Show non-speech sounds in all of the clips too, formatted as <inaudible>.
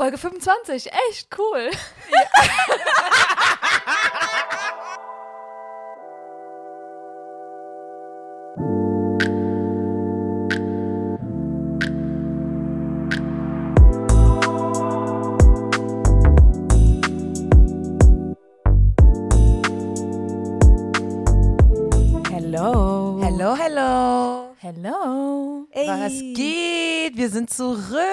Folge 25, echt cool. Hello. Hello, hello. Hello. Was geht? Wir sind zurück.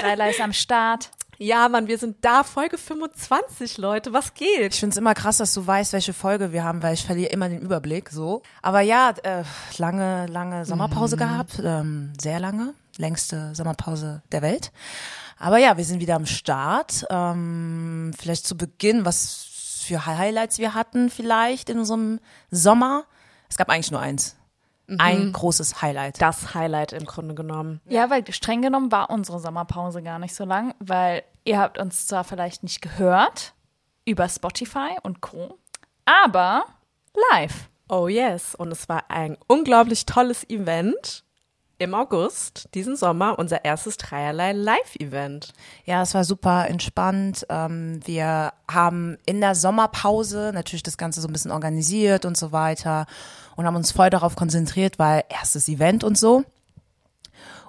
Dreiler ist am Start. Ja, Mann, wir sind da, Folge 25, Leute. Was geht? Ich find's immer krass, dass du weißt, welche Folge wir haben, weil ich verliere immer den Überblick. So. Aber ja, äh, lange, lange Sommerpause gehabt. Ähm, sehr lange. Längste Sommerpause der Welt. Aber ja, wir sind wieder am Start. Ähm, vielleicht zu Beginn, was für Highlights wir hatten vielleicht in unserem Sommer. Es gab eigentlich nur eins. Ein großes Highlight. Das Highlight im Grunde genommen. Ja, weil streng genommen war unsere Sommerpause gar nicht so lang, weil ihr habt uns zwar vielleicht nicht gehört über Spotify und Co., aber live. Oh yes. Und es war ein unglaublich tolles Event im August, diesen Sommer, unser erstes Dreierlei Live-Event. Ja, es war super entspannt. Ähm, wir haben in der Sommerpause natürlich das Ganze so ein bisschen organisiert und so weiter und haben uns voll darauf konzentriert, weil erstes Event und so.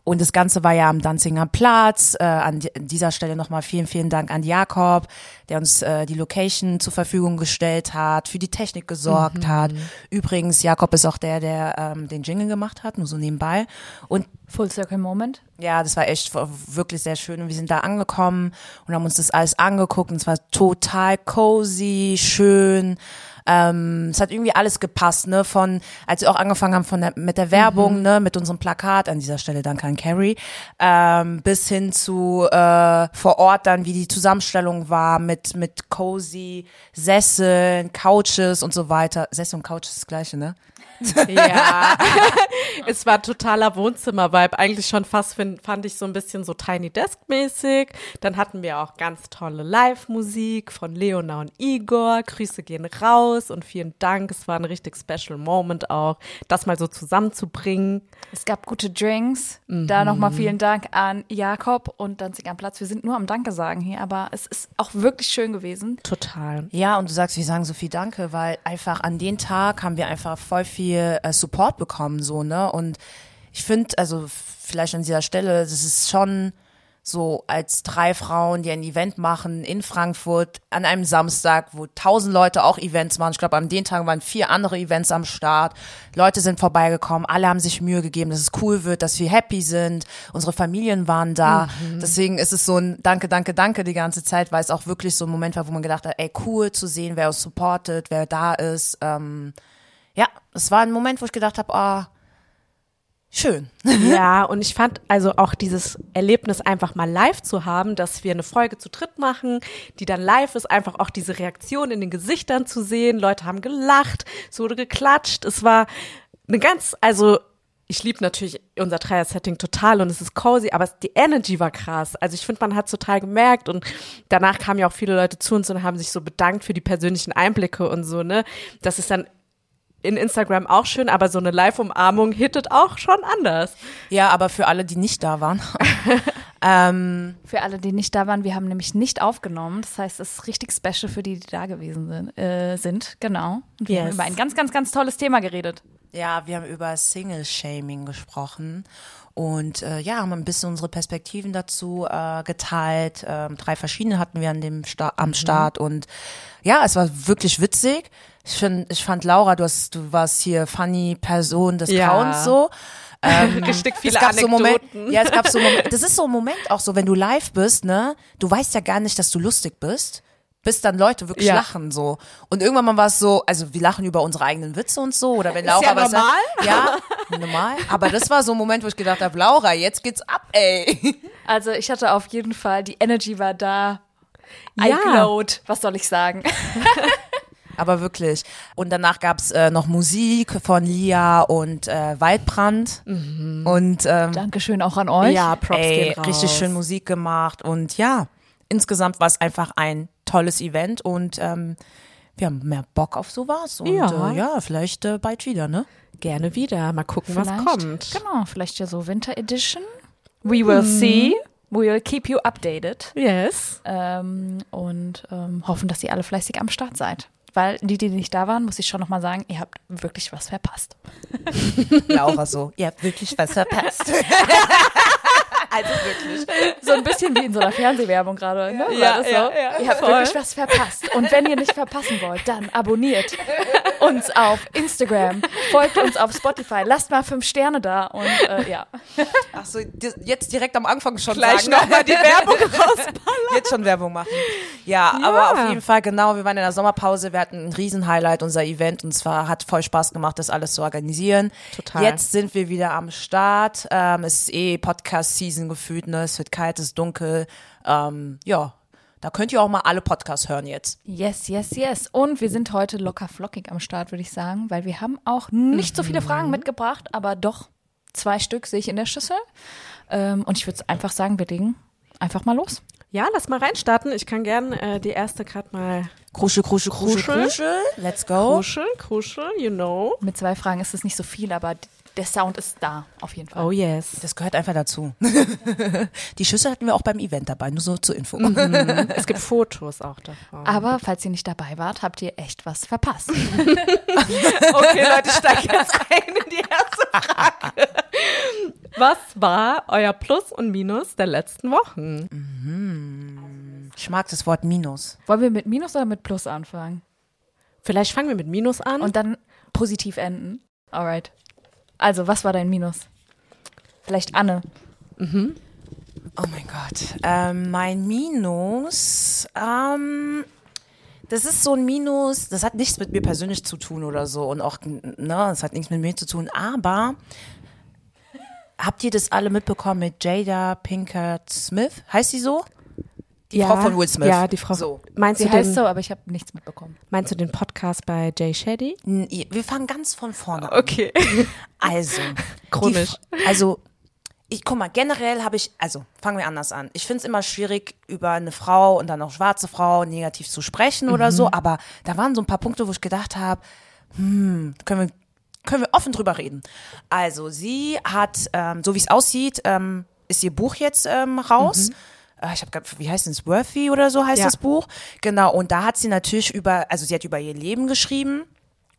Und das Ganze war ja am Danziger Platz. Äh, an di- an dieser Stelle nochmal vielen, vielen Dank an Jakob, der uns äh, die Location zur Verfügung gestellt hat, für die Technik gesorgt hat. Übrigens, Jakob ist auch der, der ähm, den Jingle gemacht hat, nur so nebenbei. Und Full Circle Moment. ja, das war echt wirklich sehr schön. Und wir sind da angekommen und haben uns das alles angeguckt. Und es war total cozy, schön. Ähm, es hat irgendwie alles gepasst, ne? Von, als wir auch angefangen haben von der, mit der Werbung, ne, mit unserem Plakat, an dieser Stelle danke an Carrie, ähm, bis hin zu äh, vor Ort dann, wie die Zusammenstellung war, mit, mit cozy Sesseln, Couches und so weiter. Sessel und Couch ist das gleiche, ne? Ja. <laughs> es war totaler Wohnzimmer-Vibe. Eigentlich schon fast, find, fand ich so ein bisschen so Tiny Desk-mäßig. Dann hatten wir auch ganz tolle Live-Musik von Leona und Igor. Grüße gehen raus und vielen Dank. Es war ein richtig special Moment auch, das mal so zusammenzubringen. Es gab gute Drinks. Da nochmal vielen Dank an Jakob und Danzig am Platz. Wir sind nur am Danke sagen hier, aber es ist auch wirklich schön gewesen. Total. Ja, und du sagst, wir sagen so viel Danke, weil einfach an den Tag haben wir einfach voll viel äh, Support bekommen, so, ne? Und ich finde, also vielleicht an dieser Stelle, das ist schon so als drei Frauen, die ein Event machen in Frankfurt an einem Samstag, wo tausend Leute auch Events machen. Ich glaube, an den Tagen waren vier andere Events am Start. Leute sind vorbeigekommen, alle haben sich Mühe gegeben, dass es cool wird, dass wir happy sind. Unsere Familien waren da. Deswegen ist es so ein Danke, Danke, Danke die ganze Zeit, weil es auch wirklich so ein Moment war, wo man gedacht hat, ey, cool zu sehen, wer uns supportet, wer da ist. Ähm, ja, es war ein Moment, wo ich gedacht habe, ah, schön. <laughs> Ja, und ich fand also auch dieses Erlebnis einfach mal live zu haben, dass wir eine Folge zu dritt machen, die dann live ist, einfach auch diese Reaktion in den Gesichtern zu sehen. Leute haben gelacht, es wurde geklatscht. Es war eine ganz, also ich liebe natürlich unser Dreier-Setting total und es ist cozy, aber die Energy war krass. Also ich finde, man hat total gemerkt und danach kamen ja auch viele Leute zu uns und haben sich so bedankt für die persönlichen Einblicke und so, ne? Das ist dann in Instagram auch schön, aber so eine Live-Umarmung hittet auch schon anders. Ja, aber für alle, die nicht da waren. <laughs> ähm, Für alle, die nicht da waren, wir haben nämlich nicht aufgenommen. Das heißt, es ist richtig special für die, die da gewesen sind. Äh, sind genau. Und wir haben Yes. über ein ganz, ganz, ganz tolles Thema geredet. ja, wir haben über Single-Shaming gesprochen und äh, ja, haben ein bisschen unsere Perspektiven dazu äh, geteilt. Ähm, drei verschiedene hatten wir an dem Sta am Start und ja, es war wirklich witzig. Ich, find, ich fand Laura, du, hast, du warst hier funny Person des Ja. Grauens so. <laughs> Ähm, Gesteckt viele es gab so Moment, Anekdoten. ja, es gab so Moment, <laughs> das ist so ein Moment auch so, wenn du live bist, ne, du weißt ja gar nicht, dass du lustig bist, bis dann Leute wirklich Ja. lachen so. Und irgendwann mal war es so, also wir lachen über unsere eigenen Witze und so, oder wenn Laura ja was sagt, normal. ja, <laughs> normal. Aber das war so ein Moment, wo ich gedacht habe, Laura, jetzt geht's ab, ey. Also ich hatte auf jeden Fall, die Energy war da. I Ja. glowed. Was soll ich sagen? Aber wirklich. Und danach gab's äh, noch Musik von Lia und äh, Waldbrand. Und ähm, Dankeschön auch an euch. Ja, Props ey, gehen raus. richtig schön Musik gemacht. Und ja, insgesamt war es einfach ein tolles Event und ähm, wir haben mehr Bock auf sowas. Und Ja. äh, ja vielleicht äh, bald wieder, ne? Gerne wieder. Mal gucken, was Vielleicht- kommt. Genau, vielleicht ja so Winter Edition. We will see. We will keep you updated. Yes. Ähm, und ähm, hoffen, dass ihr alle fleißig am Start seid. Weil die, die nicht da waren, muss ich schon nochmal sagen, ihr habt wirklich was verpasst. <laughs> Laura so, ihr habt wirklich was verpasst. <laughs> also wirklich. <laughs> So ein bisschen wie in so einer Fernsehwerbung gerade. Ne? War Ja, das so? ja, ja, ihr habt voll. wirklich was verpasst. Und wenn ihr nicht verpassen wollt, dann abonniert uns auf Instagram, folgt uns auf Spotify, lasst mal fünf Sterne da und äh, ja. Ach so, di- jetzt direkt am Anfang schon Gleich sagen. nochmal die Werbung <laughs> rausballern. Jetzt schon Werbung machen. Ja, Ja. aber auf jeden Fall, genau, wir waren in der Sommerpause, wir hatten ein Riesen-Highlight, unser Event, und zwar hat voll Spaß gemacht, das alles zu organisieren. Total. Jetzt sind wir wieder am Start. Ähm, es ist eh Podcast-Season gefühlt, ne? Es wird kalt, es ist dunkel. Ähm, ja, da könnt ihr auch mal alle Podcasts hören jetzt. Yes, yes, yes. Und wir sind heute locker flockig am Start, würde ich sagen, weil wir haben auch nicht so viele Fragen mitgebracht, aber doch zwei Stück sehe ich in der Schüssel. Ähm, und ich würde einfach sagen, wir legen einfach mal los. Ja, lass mal reinstarten. Ich kann gern äh, die erste gerade mal Kruschel, Kruschel, Kruschel, Kruschel. Kruschel. Let's go. kruscheln, kruscheln, you know. Mit zwei Fragen ist es nicht so viel, aber der Sound ist da, auf jeden Fall. Oh yes. Das gehört einfach dazu. <laughs> Die Schüssel hatten wir auch beim Event dabei, nur so zur Info. <laughs> Es gibt Fotos auch davon. Aber falls ihr nicht dabei wart, habt ihr echt was verpasst. <laughs> Okay, Leute, ich steige jetzt ein in die erste Frage. Was war euer Plus und Minus der letzten Wochen? Ich mag das Wort Minus. Wollen wir mit Minus oder mit Plus anfangen? Vielleicht fangen wir mit Minus an. Und dann positiv enden? Alright. Also, was war dein Minus? Vielleicht Anne. Oh mein Gott. Ähm, mein Minus, ähm, das ist so ein Minus, das hat nichts mit mir persönlich zu tun oder so und auch, ne, das hat nichts mit mir zu tun, aber habt ihr das alle mitbekommen mit Jada Pinkett Smith? Heißt sie so? Die ja, Frau von Will Smith. Ja, die Frau. So. Meinst, Sie du heißt den, so, aber ich habe nichts mitbekommen. meinst du den Podcast bei Jay Shetty? Wir fangen ganz von vorne an. Okay. <laughs> Also, Chronisch. Die, also, ich guck mal, generell habe ich, also fangen wir anders an. Ich finde es immer schwierig, über eine Frau und dann auch schwarze Frau negativ zu sprechen oder so, aber da waren so ein paar Punkte, wo ich gedacht habe, hm, können wir, können wir offen drüber reden. Also, sie hat, ähm, so wie es aussieht, ähm, ist ihr Buch jetzt ähm, raus. Äh, Ich habe, wie heißt es, Worthy oder so heißt Ja. das Buch. Genau, und da hat sie natürlich über, also sie hat über ihr Leben geschrieben.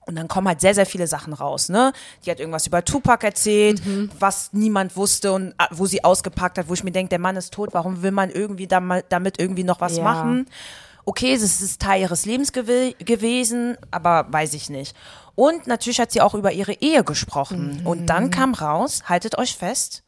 Und dann kommen halt sehr, sehr viele Sachen raus, ne? Die hat irgendwas über Tupac erzählt, was niemand wusste und äh, wo sie ausgepackt hat, wo ich mir denke, der Mann ist tot, warum will man irgendwie dam- damit irgendwie noch was Ja. machen? Okay, es ist Teil ihres Lebens gew gewesen, aber weiß ich nicht. Und natürlich hat sie auch über ihre Ehe gesprochen. Und dann kam raus, haltet euch fest.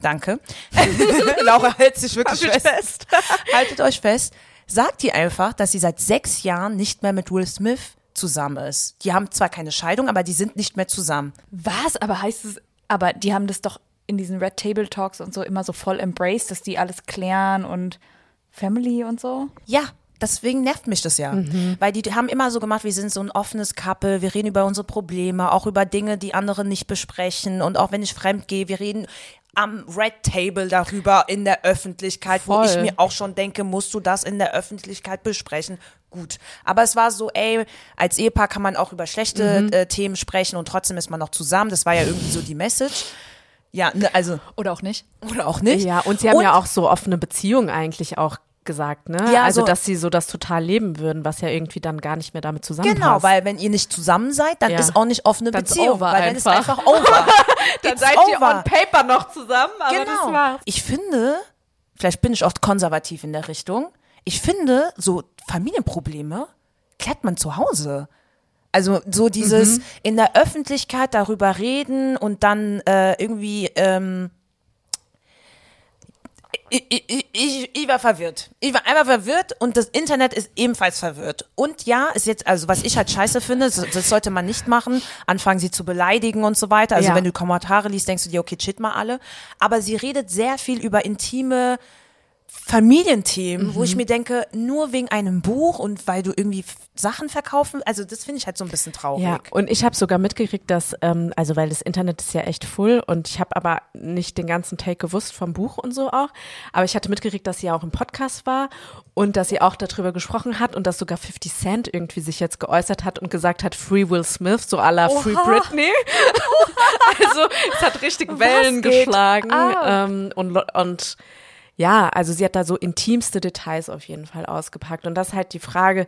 Danke. <laughs> Laura hält sich wirklich fest. <laughs> haltet euch fest. Sagt ihr einfach, dass sie seit sechs Jahren nicht mehr mit Will Smith zusammen ist. Die haben zwar keine Scheidung, aber die sind nicht mehr zusammen. Was? Aber heißt es, aber die haben das doch in diesen Red Table Talks und so immer so voll embraced, dass die alles klären und Family und so? Ja, deswegen nervt mich das ja. Weil die haben immer so gemacht, wir sind so ein offenes Couple, wir reden über unsere Probleme, auch über Dinge, die andere nicht besprechen. Und auch wenn ich fremd gehe, wir reden am Red Table darüber in der Öffentlichkeit, wo Voll. ich mir auch schon denke, musst du das in der Öffentlichkeit besprechen? Gut. Aber es war so, ey, als Ehepaar kann man auch über schlechte äh, Themen sprechen und trotzdem ist man noch zusammen. Das war ja irgendwie so die Message. Ja, ne, also, Oder auch nicht? oder auch nicht. Ja, und sie haben ja auch so offene Beziehungen eigentlich auch gesagt, ne? Ja, also so- dass sie so das total leben würden, was ja irgendwie dann gar nicht mehr damit zusammenpasst. Genau, weil wenn ihr nicht zusammen seid, dann Ja. ist auch nicht offene ist Beziehung, weil dann ist einfach. einfach over. <laughs> dann seid ihr over. on paper noch zusammen, aber das Genau. war's. Ich finde, vielleicht bin ich auch konservativ in der Richtung. Ich finde, so Familienprobleme klärt man zu Hause. Also so dieses in der Öffentlichkeit darüber reden und dann äh, irgendwie ähm, ich, ich, ich, ich war verwirrt. Ich war einfach verwirrt und das Internet ist ebenfalls verwirrt. Und ja, ist jetzt, also was ich halt scheiße finde, das, das sollte man nicht machen, anfangen sie zu beleidigen und so weiter. Also Ja. wenn du Kommentare liest, denkst du dir, okay, shit mal alle. Aber sie redet sehr viel über intime Familienthemen, wo ich Mhm. mir denke, nur wegen einem Buch und weil du irgendwie Sachen verkaufen, also das finde ich halt so ein bisschen traurig. Ja, und ich habe sogar mitgekriegt, dass, ähm, also weil das Internet ist ja echt full und ich habe aber nicht den ganzen Take gewusst vom Buch und so auch, aber ich hatte mitgekriegt, dass sie auch im Podcast war und dass sie auch darüber gesprochen hat und dass sogar 50 Cent irgendwie sich jetzt geäußert hat und gesagt hat, Free Will Smith, so à la Free Britney. <laughs> also es hat richtig Wellen geschlagen ähm, und, und ja, also sie hat da so intimste Details auf jeden Fall ausgepackt. Und das ist halt die Frage,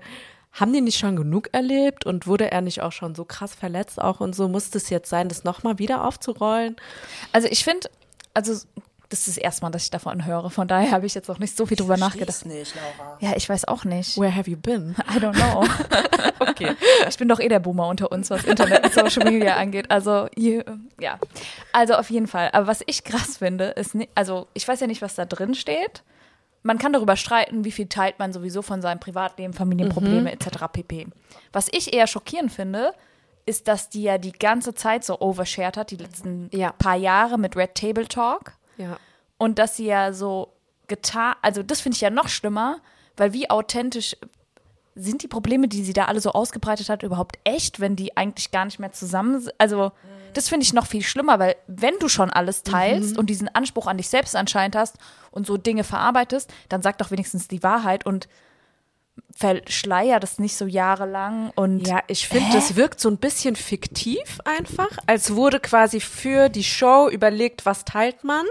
haben die nicht schon genug erlebt und wurde er nicht auch schon so krass verletzt auch und so? Muss es jetzt sein, das nochmal wieder aufzurollen? Also ich finde, also das ist das erste Mal, dass ich davon höre. Von daher habe ich jetzt auch nicht so viel drüber nachgedacht. nicht, Laura. Ja, ich weiß auch nicht. Where have you been? <laughs> I don't know. <laughs> Okay. Ich bin doch eh der Boomer unter uns, was Internet und Social Media angeht. Also, ja. Also auf jeden Fall. Aber was ich krass finde, ist nicht, also ich weiß ja nicht, was da drin steht. Man kann darüber streiten, wie viel teilt man sowieso von seinem Privatleben, Familienprobleme etc. pp. Was ich eher schockierend finde, ist, dass die ja die ganze Zeit so overshared hat, die letzten Ja. paar Jahre mit Red Table Talk. Ja. Und dass sie ja so getan, also das finde ich ja noch schlimmer, weil wie authentisch sind die Probleme, die sie da alle so ausgebreitet hat, überhaupt echt, wenn die eigentlich gar nicht mehr zusammen sind? Also, das finde ich noch viel schlimmer, weil wenn du schon alles teilst und diesen Anspruch an dich selbst anscheinend hast und so Dinge verarbeitest, dann sag doch wenigstens die Wahrheit und verschleier das nicht so jahrelang und Ja, ich finde, das wirkt so ein bisschen fiktiv einfach, als wurde quasi für die Show überlegt, was teilt man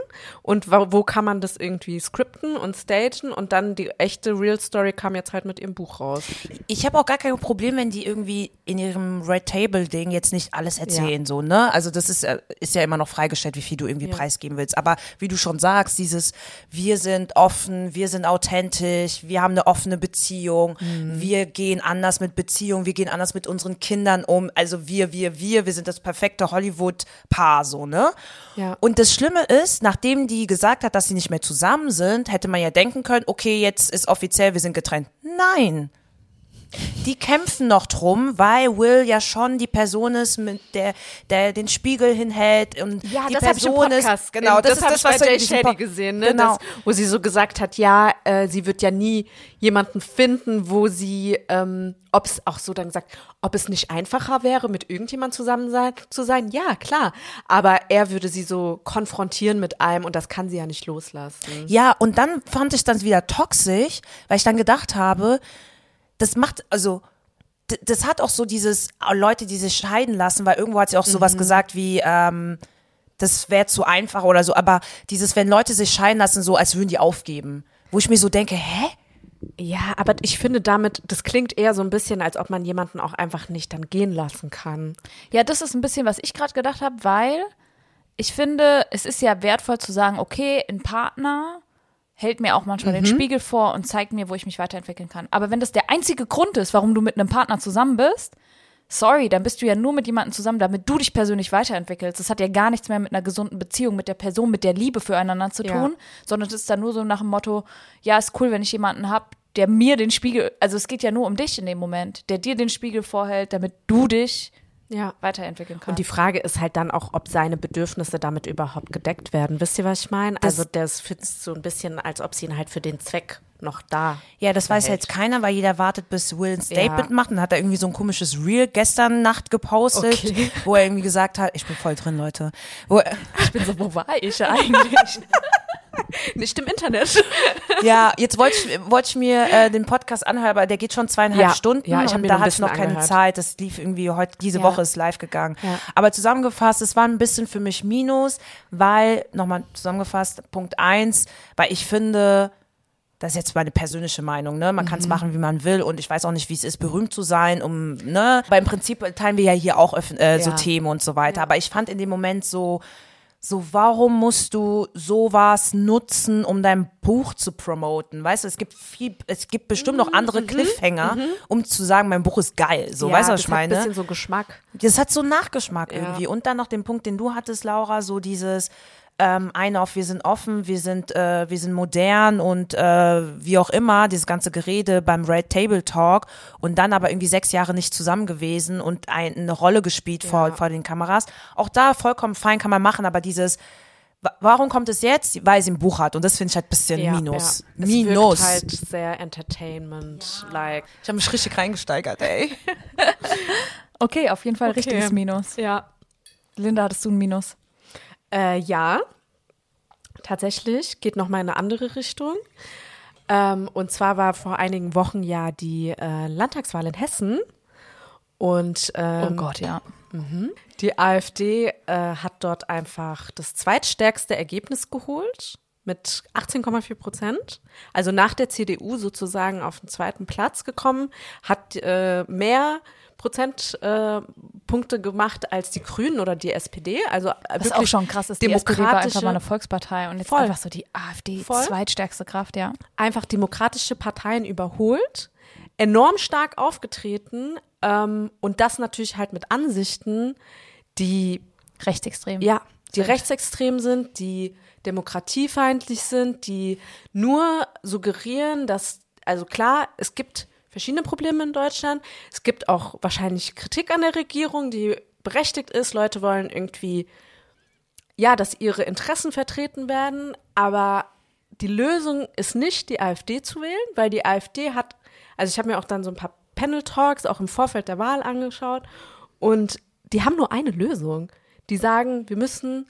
und wo, wo kann man das irgendwie skripten und stagen und dann die echte Real Story kam jetzt halt mit ihrem Buch raus. Ich habe auch gar kein Problem, wenn die irgendwie in ihrem Red Table Ding jetzt nicht alles erzählen, so, ne? Also das ist, äh, ist ja immer noch freigestellt, wie viel du irgendwie preisgeben willst. Aber wie du schon sagst, dieses, wir sind offen, wir sind authentisch, wir haben eine offene Beziehung, wir gehen anders mit Beziehung, wir gehen anders mit unseren Kindern um. Also wir, wir, wir, wir sind das perfekte Hollywood-Paar, so, ne? Ja. Und das Schlimme ist, nachdem die gesagt hat, dass sie nicht mehr zusammen sind, hätte man ja denken können, okay, jetzt ist offiziell, wir sind getrennt. Nein. Die kämpfen noch drum, weil Will ja schon die Person ist, mit der, der den Spiegel hinhält und die das habe ich im Person Podcast. ist, genau, das, das, habe ich bei Jay Shetty Po- gesehen, ne? Genau. Das, wo sie so gesagt hat, ja, äh, sie wird ja nie jemanden finden, wo sie, ähm, ob es auch so dann gesagt, ob es nicht einfacher wäre, mit irgendjemand zusammen sein, zu sein. Ja, klar. Aber er würde sie so konfrontieren mit einem und das kann sie ja nicht loslassen. Ja, und dann fand ich das wieder toxisch, weil ich dann gedacht habe, das macht, also, das hat auch so dieses, äh, Leute, die sich scheiden lassen, weil irgendwo hat sie auch sowas Mhm. gesagt wie, ähm, das wäre zu einfach oder so, aber dieses, wenn Leute sich scheiden lassen, so als würden die aufgeben. Wo ich mir so denke, hä? Ja, aber ich finde damit, das klingt eher so ein bisschen, als ob man jemanden auch einfach nicht dann gehen lassen kann. Ja, das ist ein bisschen, was ich gerade gedacht habe, weil ich finde, es ist ja wertvoll zu sagen, okay, ein Partner hält mir auch manchmal den Spiegel vor und zeigt mir, wo ich mich weiterentwickeln kann. Aber wenn das der einzige Grund ist, warum du mit einem Partner zusammen bist, sorry, dann bist du ja nur mit jemandem zusammen, damit du dich persönlich weiterentwickelst. Das hat ja gar nichts mehr mit einer gesunden Beziehung mit der Person, mit der Liebe füreinander zu Ja. tun, sondern es ist dann nur so nach dem Motto, ja, ist cool, wenn ich jemanden hab, der mir den Spiegel, also es geht ja nur um dich in dem Moment, der dir den Spiegel vorhält, damit du dich Ja. weiterentwickeln kannst. Und die Frage ist halt dann auch, ob seine Bedürfnisse damit überhaupt gedeckt werden. Wisst ihr, was ich meine? Also das fühlt sich so ein bisschen, als ob sie ihn halt für den Zweck noch da. Ja, das weiß jetzt keiner, weil jeder wartet, bis Will ein Statement Ja. macht. Und hat er irgendwie so ein komisches Reel gestern Nacht gepostet, Okay. wo er irgendwie gesagt hat, ich bin voll drin, Leute. Wo Ich bin so, wo war ich eigentlich? <laughs> <laughs> Nicht im Internet. ja, jetzt wollte ich, wollte ich mir äh, den Podcast anhören, aber der geht schon zweieinhalb Ja, Stunden ja, ich und da hatte ich noch keine angehört. Zeit. Das lief irgendwie heute, diese Ja. Woche ist live gegangen. Ja. Aber zusammengefasst, es war ein bisschen für mich Minus, weil, nochmal zusammengefasst, Punkt eins, weil ich finde, das ist jetzt meine persönliche Meinung, ne? Man kann es machen, wie man will und ich weiß auch nicht, wie es ist, berühmt zu sein, um, ne? Weil im Prinzip teilen wir ja hier auch äh, so Ja. Themen und so weiter. Aber ich fand in dem Moment so, so, warum musst du sowas nutzen, um dein Buch zu promoten? Weißt du, es gibt viel, es gibt bestimmt noch andere Cliffhanger, um zu sagen, mein Buch ist geil. So, weißt du, was ich das hat ein meine? bisschen so Geschmack. Das hat so einen Nachgeschmack Ja. irgendwie. Und dann noch den Punkt, den du hattest, Laura, so dieses ähm, eine auf wir sind offen, wir sind äh, wir sind modern und äh, wie auch immer, dieses ganze Gerede beim Red Table Talk und dann aber irgendwie sechs Jahre nicht zusammen gewesen und ein, eine Rolle gespielt vor, vor den Kameras. Auch da vollkommen fein kann man machen, aber dieses Wa- Warum kommt es jetzt? Weil sie ein Buch hat und das finde ich halt ein bisschen Ja, Minus. Ja. Es Minus. wirkt halt sehr Entertainment-like. ich habe mich richtig reingesteigert, ey. <laughs> Okay, auf jeden Fall Okay. richtiges Minus. Ja. Linda, hattest du ein Minus? Äh, ja, tatsächlich geht noch mal in eine andere Richtung. Ähm, und zwar war vor einigen Wochen ja die äh, Landtagswahl in Hessen. Und ähm, oh Gott, ja. die AfD äh, hat dort einfach das zweitstärkste Ergebnis geholt mit 18,4 Prozent. Also nach der CDU sozusagen auf den zweiten Platz gekommen, hat äh, mehr Prozentpunkte äh, gemacht als die Grünen oder die SPD. Also äh, Was auch schon krass ist, die SPD war einfach mal eine Volkspartei und jetzt Voll. einfach so die AfD, Voll. zweitstärkste Kraft, ja. einfach demokratische Parteien überholt, enorm stark aufgetreten ähm, und das natürlich halt mit Ansichten, die Rechtsextrem. ja, die rechtsextrem sind, die demokratiefeindlich sind, die nur suggerieren, dass, also klar, es gibt verschiedene Probleme in Deutschland. Es gibt auch wahrscheinlich Kritik an der Regierung, die berechtigt ist. Leute wollen irgendwie, ja, dass ihre Interessen vertreten werden, aber die Lösung ist nicht, die AfD zu wählen, weil die AfD hat, also ich habe mir auch dann so ein paar Panel-Talks auch im Vorfeld der Wahl angeschaut und die haben nur eine Lösung. Die sagen, wir müssen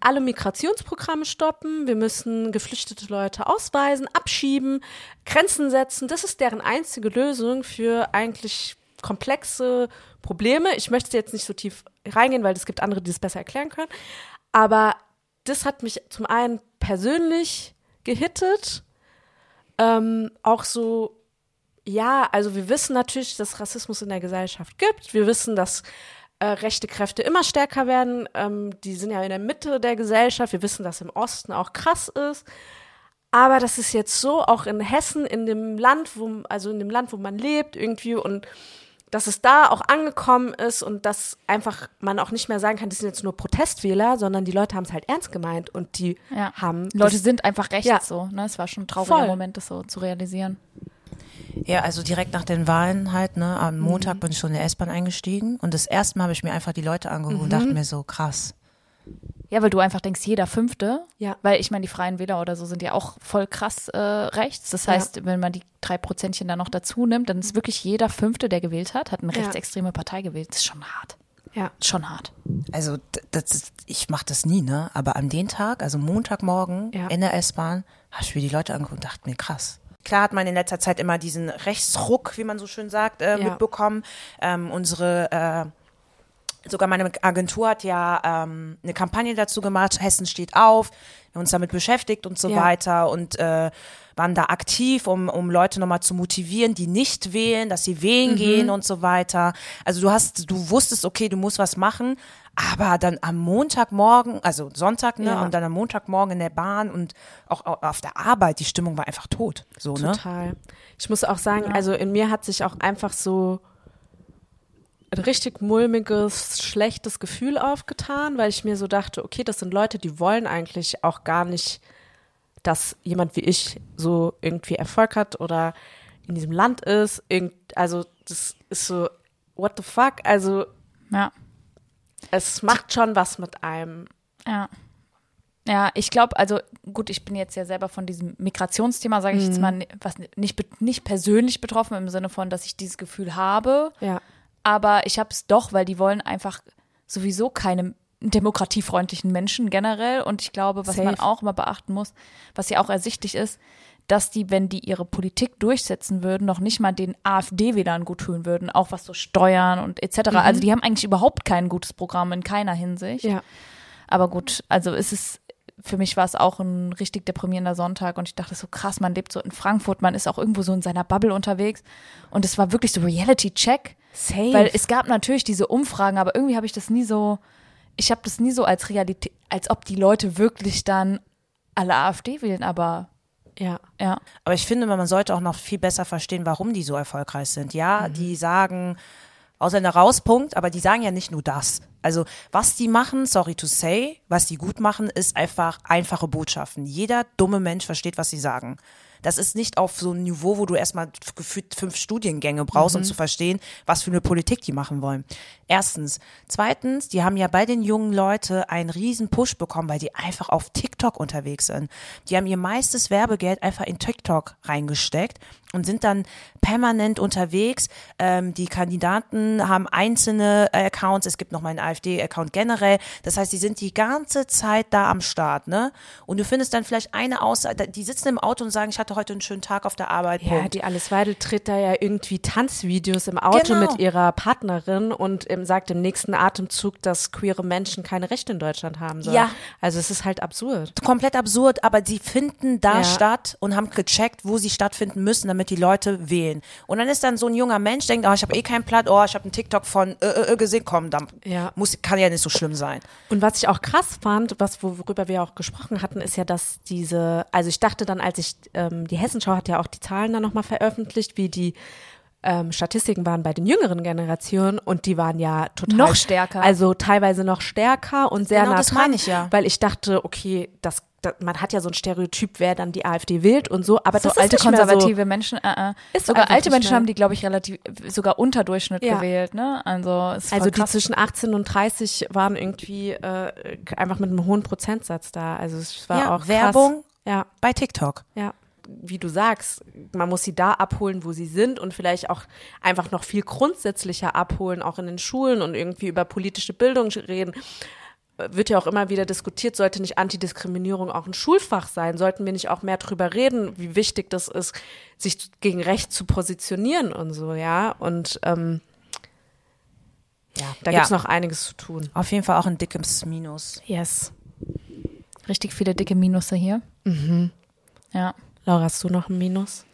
alle Migrationsprogramme stoppen, wir müssen geflüchtete Leute ausweisen, abschieben, Grenzen setzen. Das ist deren einzige Lösung für eigentlich komplexe Probleme. Ich möchte jetzt nicht so tief reingehen, weil es gibt andere, die es besser erklären können. Aber das hat mich zum einen persönlich gehittet, ähm, auch so, ja, also wir wissen natürlich, dass Rassismus in der Gesellschaft gibt. Wir wissen, dass äh, rechte Kräfte immer stärker werden. Ähm, die sind ja in der Mitte der Gesellschaft. Wir wissen, dass im Osten auch krass ist. Aber das ist jetzt so, auch in Hessen, in dem Land, wo, also in dem Land, wo man lebt, irgendwie und dass es da auch angekommen ist und dass einfach man auch nicht mehr sagen kann, das sind jetzt nur Protestwähler, sondern die Leute haben es halt ernst gemeint und die Ja. haben Leute sind einfach rechts Ja. so. Ne? Es war schon ein trauriger Voll. Moment, das so zu realisieren. Ja, also direkt nach den Wahlen halt, ne, am Montag Mhm. bin ich schon in der S-Bahn eingestiegen und das erste Mal habe ich mir einfach die Leute angeguckt und Mhm. dachte mir so, krass. Ja, weil du einfach denkst, jeder Fünfte, Ja. weil ich meine, die Freien Wähler oder so sind ja auch voll krass äh, rechts. Das Ja. heißt, wenn man die drei Prozentchen dann noch dazu nimmt, dann ist wirklich jeder Fünfte, der gewählt hat, hat eine Ja. rechtsextreme Partei gewählt. Das ist schon hart. ja. Schon hart. Also das ist, ich mache das nie, ne, aber an den Tag, also Montagmorgen Ja. in der S-Bahn, habe ich mir die Leute angeguckt und dachte mir, krass. Klar hat man in letzter Zeit immer diesen Rechtsruck, wie man so schön sagt, äh, Ja. mitbekommen. Ähm, unsere äh, Sogar meine Agentur hat ja ähm, eine Kampagne dazu gemacht, Hessen steht auf, wir haben uns damit beschäftigt und so Ja. weiter und äh, waren da aktiv, um, um Leute nochmal zu motivieren, die nicht wählen, dass sie wählen gehen und so weiter. Also du hast, du wusstest, okay, du musst was machen, aber dann am Montagmorgen, also Sonntag, ne, Ja. und dann am Montagmorgen in der Bahn und auch au- auf der Arbeit, die Stimmung war einfach tot, so, ne? Total. Ich muss auch sagen, also in mir hat sich auch einfach so ein richtig mulmiges, schlechtes Gefühl aufgetan, weil ich mir so dachte, okay, das sind Leute, die wollen eigentlich auch gar nicht, dass jemand wie ich so irgendwie Erfolg hat oder in diesem Land ist. Irgend, also das ist so, what the fuck? Also Ja. es macht schon was mit einem. Ja. Ja, ich glaube, also gut, ich bin jetzt ja selber von diesem Migrationsthema, sage ich Mhm. jetzt mal, was nicht, nicht persönlich betroffen im Sinne von, dass ich dieses Gefühl habe, Ja. aber ich habe es doch, weil die wollen einfach sowieso keine demokratiefreundlichen Menschen generell und ich glaube, was man Safe. auch immer beachten muss, was ja auch ersichtlich ist, dass die, wenn die ihre Politik durchsetzen würden, noch nicht mal den AfD-Wählern gut tun würden, auch was so Steuern und etc. Also die haben eigentlich überhaupt kein gutes Programm in keiner Hinsicht. Ja. Aber gut, also es ist, für mich war es auch ein richtig deprimierender Sonntag und ich dachte so krass, man lebt so in Frankfurt, man ist auch irgendwo so in seiner Bubble unterwegs und es war wirklich so Reality-Check, Safe. weil es gab natürlich diese Umfragen, aber irgendwie habe ich das nie so, ich habe das nie so als Realität, als ob die Leute wirklich dann alle AfD wählen, aber ja. ja, Aber ich finde, man sollte auch noch viel besser verstehen, warum die so erfolgreich sind. Ja, die sagen, Ausländer raus, Punkt, aber die sagen ja nicht nur das. Also, was die machen, sorry to say, was die gut machen, ist einfach einfache Botschaften. Jeder dumme Mensch versteht, was sie sagen. Das ist nicht auf so einem Niveau, wo du erstmal gefühlt fünf Studiengänge brauchst, um zu verstehen, was für eine Politik die machen wollen. Erstens. Zweitens, die haben ja bei den jungen Leute einen riesen Push bekommen, weil die einfach auf TikTok unterwegs sind. Die haben ihr meistes Werbegeld einfach in TikTok reingesteckt und sind dann permanent unterwegs. Ähm, die Kandidaten haben einzelne äh, Accounts, es gibt noch mal einen AfD-Account generell. Das heißt, die sind die ganze Zeit da am Start, ne? Und du findest dann vielleicht eine Aussage, die sitzen im Auto und sagen, ich hatte heute einen schönen Tag auf der Arbeit. Ja, Punkt. die Alice Weidel tritt da ja irgendwie Tanzvideos im Auto Genau. mit ihrer Partnerin und ähm, sagt im nächsten Atemzug, dass queere Menschen keine Rechte in Deutschland haben sollen. Ja. Also es ist halt absurd. komplett absurd, aber die finden da Ja. statt und haben gecheckt, wo sie stattfinden müssen, damit die Leute wählen. Und dann ist dann so ein junger Mensch, denkt, oh, ich habe eh keinen Platt, oh, ich habe einen TikTok von äh, äh, äh, gesehen, komm, dann Ja. muss, kann ja nicht so schlimm sein. Und was ich auch krass fand, was worüber wir auch gesprochen hatten, ist ja, dass diese, also ich dachte dann, als ich ähm, die Hessenschau hat ja auch die Zahlen dann nochmal veröffentlicht, wie die ähm, Statistiken waren bei den jüngeren Generationen und die waren ja total Noch stärker. Also teilweise noch stärker und sehr Genau, nah das dran, meine ich ja. weil ich dachte, okay, das, man hat ja so ein Stereotyp, wer dann die AfD wählt und so, aber so das alte nicht mehr konservative Menschen, äh, äh. Sogar alte Menschen haben die, glaube ich, relativ sogar unter Durchschnitt Ja. gewählt, ne? Also ist so. voll Also die krass. zwischen 18 und 30 waren irgendwie äh, einfach mit einem hohen Prozentsatz da. Also es war Ja, auch krass. Werbung. Ja. Bei TikTok. Ja, wie du sagst, man muss sie da abholen, wo sie sind und vielleicht auch einfach noch viel grundsätzlicher abholen, auch in den Schulen und irgendwie über politische Bildung reden. Wird ja auch immer wieder diskutiert, sollte nicht Antidiskriminierung auch ein Schulfach sein? Sollten wir nicht auch mehr drüber reden, wie wichtig das ist, sich gegen Recht zu positionieren und so, ja? Und ähm, ja, da Ja. gibt's noch einiges zu tun. Auf jeden Fall auch ein dickes Minus. Yes. Richtig viele dicke Minusse hier. Mhm. Ja. Laura, hast du noch ein Minus?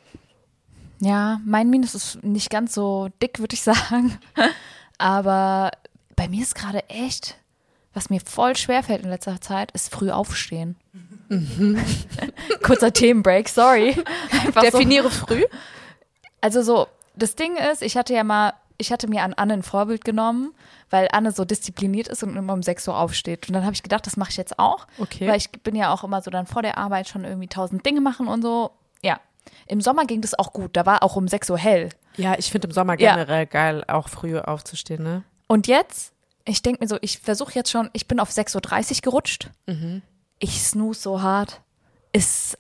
Ja, mein Minus ist nicht ganz so dick, würde ich sagen. <laughs> Aber bei mir ist gerade echt, was mir voll schwer fällt in letzter Zeit, ist früh aufstehen. <laughs> <laughs> Kurzer Themenbreak, sorry. Einfach so. Definiere früh. Also so, das Ding ist, ich hatte ja mal, ich hatte mir an Anne ein Vorbild genommen, weil Anne so diszipliniert ist und immer um 6 Uhr aufsteht. Und dann habe ich gedacht, das mache ich jetzt auch. Okay. Weil ich bin ja auch immer so dann vor der Arbeit schon irgendwie tausend Dinge machen und so. Ja. Im Sommer ging das auch gut. Da war auch um 6 Uhr hell. Ja, ich finde im Sommer Ja. generell geil, auch früh aufzustehen, ne? Und jetzt, ich denke mir so, ich versuche jetzt schon, ich bin auf 6.30 Uhr gerutscht. Ich snooze so hart. Ist,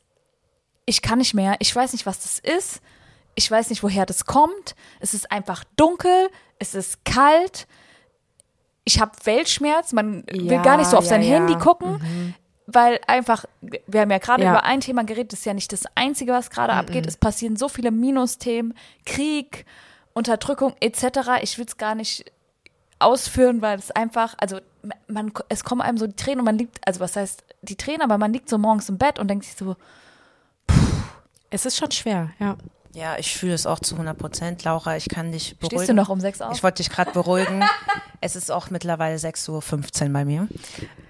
ich kann nicht mehr. Ich weiß nicht, was das ist. Ich weiß nicht, woher das kommt. Es ist einfach dunkel. Es ist kalt. Ich habe Weltschmerz. Man will Ja, gar nicht so auf ja, sein ja. Handy gucken. Weil einfach, wir haben ja gerade über ein Thema geredet, das ist ja nicht das Einzige, was gerade abgeht. Es passieren so viele Minusthemen, Krieg, Unterdrückung etc. Ich will es gar nicht ausführen, weil es einfach, also man, es kommen einem so die Tränen und man liegt, also was heißt die Tränen, aber man liegt so morgens im Bett und denkt sich so, Es ist schon schwer, ja. Ja, ich fühle es auch zu 100 Prozent. Laura, ich kann dich beruhigen. stehst du noch um sechs auf? Ich wollte dich gerade beruhigen. <laughs> es ist auch mittlerweile 6.15 Uhr bei mir.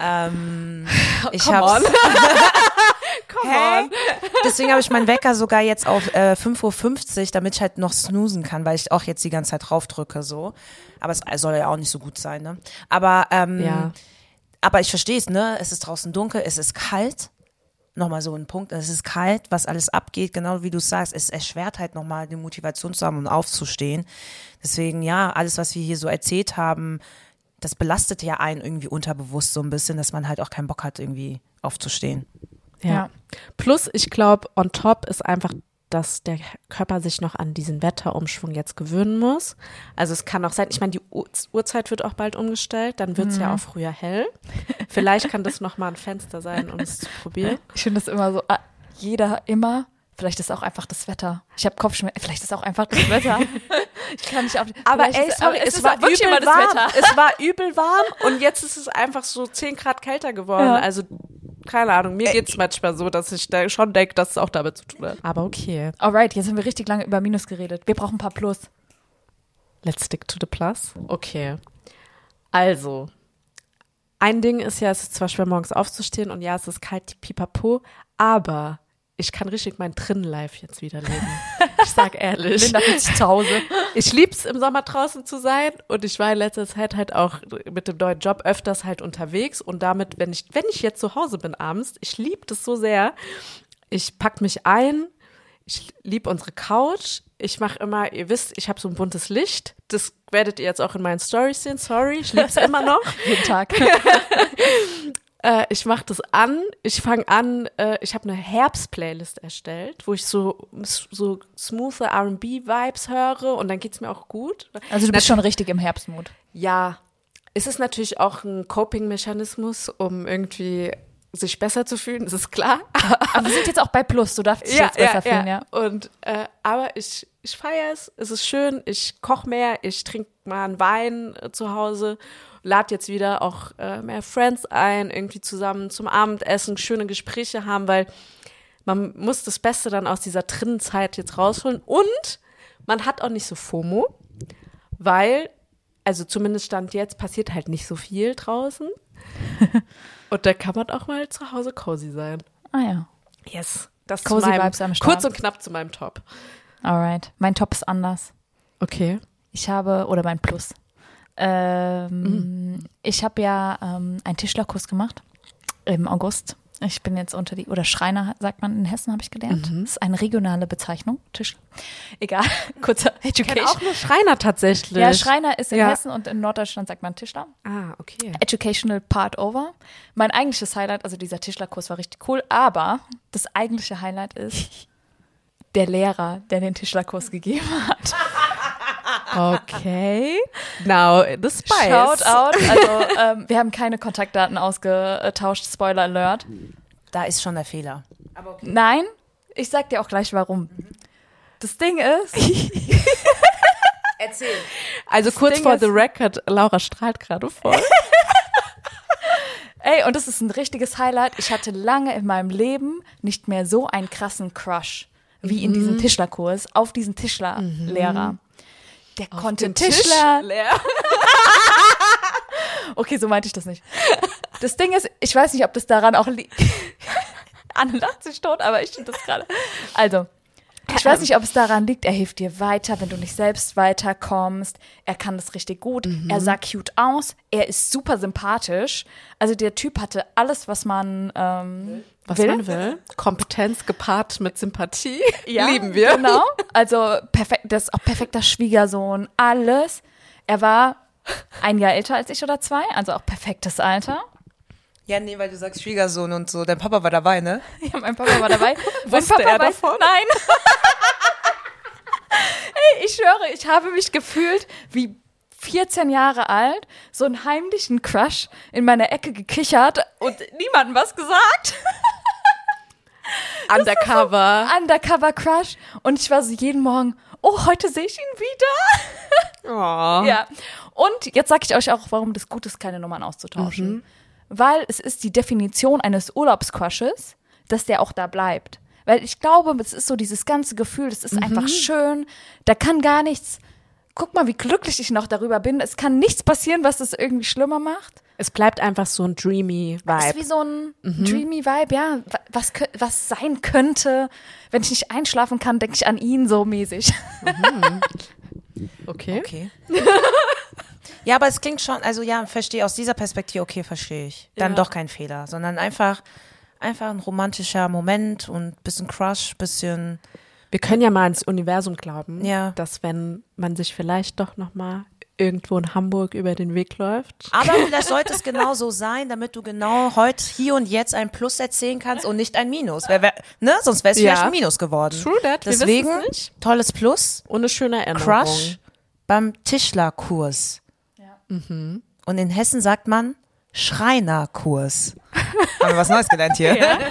Ähm, <laughs> ich Come hab's, on. <laughs> Hä? Deswegen habe ich meinen Wecker sogar jetzt auf äh, 5.50 Uhr, damit ich halt noch snoosen kann, weil ich auch jetzt die ganze Zeit draufdrücke so. Aber es soll ja auch nicht so gut sein, ne? Aber, ähm, Ja. aber ich verstehe es, ne? Es ist draußen dunkel, es ist kalt. Nochmal so ein Punkt, es ist kalt, was alles abgeht, genau wie du sagst, es erschwert halt nochmal die Motivation zu haben und aufzustehen. Deswegen, ja, alles, was wir hier so erzählt haben, das belastet ja einen irgendwie unterbewusst so ein bisschen, dass man halt auch keinen Bock hat, irgendwie aufzustehen. Ja. Ja. Plus, ich glaube, on top ist einfach, dass der Körper sich noch an diesen Wetterumschwung jetzt gewöhnen muss. Also es kann auch sein, ich meine, die Uhr Uhrzeit wird auch bald umgestellt, dann wird es ja auch früher hell. Vielleicht kann das nochmal ein Fenster sein, um es zu probieren. Ich finde das immer so, ah, jeder immer, vielleicht ist auch einfach das Wetter. Ich habe Kopfschmerzen, vielleicht ist auch einfach das Wetter. <laughs> ich kann nicht auf, Aber ey, sorry, aber es, ist war übel warm. Wetter. Es war übel warm und jetzt ist es einfach so 10 Grad kälter geworden. Ja. Also, keine Ahnung, mir geht's manchmal so, dass ich da schon denke, dass es auch damit zu tun hat. Aber okay. Alright, jetzt haben wir richtig lange über Minus geredet. Wir brauchen ein paar Plus. Let's stick to the plus. Okay. Also, ein Ding ist ja, es ist zwar schwer, morgens aufzustehen und ja, es ist kalt, die pipapo, aber ich kann richtig mein Trin-Life jetzt wieder leben. Ich sag ehrlich. Linda fühlt sich zu Hause. Ich lieb's im Sommer draußen zu sein und ich war in letzter Zeit halt auch mit dem neuen Job öfters halt unterwegs und damit, wenn ich, wenn ich jetzt zu Hause bin abends, ich lieb das so sehr. Ich pack mich ein, ich liebe unsere Couch. Ich mache immer, ihr wisst, ich habe so ein buntes Licht. Das werdet ihr jetzt auch in meinen Stories sehen. Sorry, ich liebe es immer noch. <laughs> Jeden Tag. <laughs> Äh, ich mache das an. Ich fange an. Äh, ich habe eine Herbst-Playlist erstellt, wo ich so so smoothe R&B-Vibes höre und dann geht's mir auch gut. Also du bist schon richtig im Herbstmut. Ja, es ist natürlich auch ein Coping-Mechanismus, um irgendwie sich besser zu fühlen, das ist klar. Aber wir sind jetzt auch bei Plus, du darfst dich jetzt besser fühlen, ja. Und äh, aber ich, ich feiere es, es ist schön, ich koche mehr, ich trinke mal einen Wein äh, zu Hause, lade jetzt wieder auch äh, mehr Friends ein, irgendwie zusammen zum Abendessen, schöne Gespräche haben, weil man muss das Beste dann aus dieser Trinnenzeit jetzt rausholen und man hat auch nicht so FOMO, weil, also zumindest stand jetzt, passiert halt nicht so viel draußen. <laughs> Und da kann man auch mal zu Hause cozy sein. Ah ja. Yes. Das Cozy zu meinem, Vibes am Start. Kurz und knapp zu meinem Top. Alright. Mein Top ist anders. Okay. Ich habe, oder mein Plus. Ähm, Ich habe ja ähm, einen Tischlerkurs gemacht im August. Ich bin jetzt unter die, oder Schreiner sagt man in Hessen, habe ich gelernt. Das ist eine regionale Bezeichnung, Tischler. Egal, <laughs> kurzer Ich Education. auch nur Schreiner tatsächlich. Ja, Schreiner ist in Ja. Hessen und in Norddeutschland sagt man Tischler. Ah, okay. Educational Part Over. Mein eigentliches Highlight, also dieser Tischlerkurs war richtig cool, aber das eigentliche Highlight ist <laughs> der Lehrer, der den Tischlerkurs gegeben hat. <laughs> Okay. Now the spice. Shout out. Also ähm, wir haben keine Kontaktdaten ausgetauscht. Spoiler Alert. Da ist schon der Fehler. Nein, ich sag dir auch gleich warum. Das Ding ist, <laughs> Erzähl. Also kurz Ding vor the record, Laura strahlt gerade voll. <laughs> ey, und das ist ein richtiges Highlight. Ich hatte lange in meinem Leben nicht mehr so einen krassen Crush wie in diesem Tischlerkurs auf diesen Tischlerlehrer. Der konnte Tischler. leer. <laughs> Okay, so meinte ich das nicht. Das Ding ist, ich weiß nicht, ob das daran auch liegt. <laughs> Anne lacht sich tot, aber ich finde das gerade. Also, ich weiß nicht, ob es daran liegt, er hilft dir weiter, wenn du nicht selbst weiterkommst. Er kann das richtig gut. Er sah cute aus. Er ist super sympathisch. Also der Typ hatte alles, was man ähm, Was will. man will. Kompetenz gepaart mit Sympathie. Ja, <laughs> Lieben wir. Genau. Also perfekt, das ist auch perfekter Schwiegersohn, alles. Er war ein Jahr älter als ich oder zwei, also auch perfektes Alter. Ja, nee, weil du sagst Schwiegersohn und so. Dein Papa war dabei, ne? <laughs> Ja, mein Papa war dabei. <laughs> mein Wusste Papa er weiß, davon? Nein. <laughs> Ey, ich schwöre, ich habe mich gefühlt wie 14 Jahre alt, so einen heimlichen Crush in meiner Ecke gekichert und niemandem was gesagt. Undercover. Undercover Crush. Und ich war so jeden Morgen, oh, heute sehe ich ihn wieder. Oh. Ja. Und jetzt sage ich euch auch, warum das gut ist, keine Nummern auszutauschen. Weil es ist die Definition eines Urlaubscrushes, dass der auch da bleibt. Weil ich glaube, es ist so dieses ganze Gefühl, das ist einfach schön, da kann gar nichts. Guck mal, wie glücklich ich noch darüber bin. Es kann nichts passieren, was das irgendwie schlimmer macht. Es bleibt einfach so ein dreamy Es ist Vibe. wie so ein dreamy Vibe, ja. Wa- Was, was sein könnte, wenn ich nicht einschlafen kann, denke ich an ihn so mäßig. <laughs> Okay. Okay. <laughs> ja, aber es klingt schon, also ja, verstehe aus dieser Perspektive, okay, verstehe ich. Dann Ja. doch kein Fehler, sondern einfach, einfach ein romantischer Moment und bisschen Crush, bisschen, Wir können ja mal ins Universum glauben, Ja. dass wenn man sich vielleicht doch noch mal irgendwo in Hamburg über den Weg läuft. aber <laughs> vielleicht sollte es genau so sein, damit du genau heute, hier und jetzt ein Plus erzählen kannst und nicht ein Minus. Wer, wer, ne? Sonst wäre es Ja. vielleicht ein Minus geworden. True that, Deswegen, tolles Plus, Ohne schöne Erinnerung. Crush beim Tischlerkurs. Mhm. Und in Hessen sagt man Schreinerkurs. <laughs> Haben wir was Neues gelernt hier? <laughs>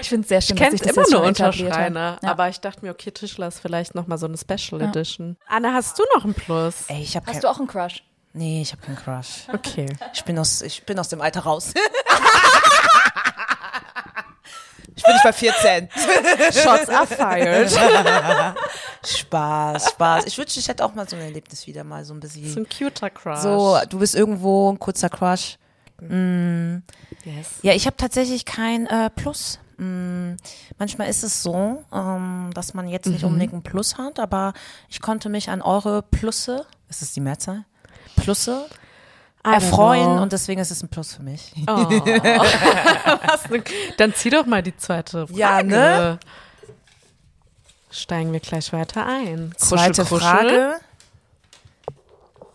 Ich finde es sehr schön, Ich dass kenne sich das immer jetzt nur unter. Schreiner, Ja. aber ich dachte mir, okay, Tischler ist vielleicht noch mal so eine Special Edition. Anna, hast du noch ein Plus? Ey, ich habe kein, Hast du auch einen Crush? Nee, ich habe keinen Crush. Okay. Ich bin aus, ich bin aus dem Alter raus. <laughs> ich bin nicht bei 14. <laughs> Shots are fired. <laughs> Spaß, Spaß. Ich wünschte, ich hätte auch mal so ein Erlebnis wieder mal so ein so bisschen. ein cuter Crush. So, du bist irgendwo, ein kurzer Crush. Yes. Ja, ich habe tatsächlich kein äh, Plus. Mm, manchmal ist es so, ähm, dass man jetzt nicht unbedingt ein Plus hat, aber ich konnte mich an eure Plusse, ist es die Mehrzahl? Plusse erfreuen know. und deswegen ist es ein Plus für mich. Oh. <laughs> Dann zieh doch mal die zweite Frage. Ja, ne? Steigen wir gleich weiter ein. Kruschel, Zweite kruschel. Frage.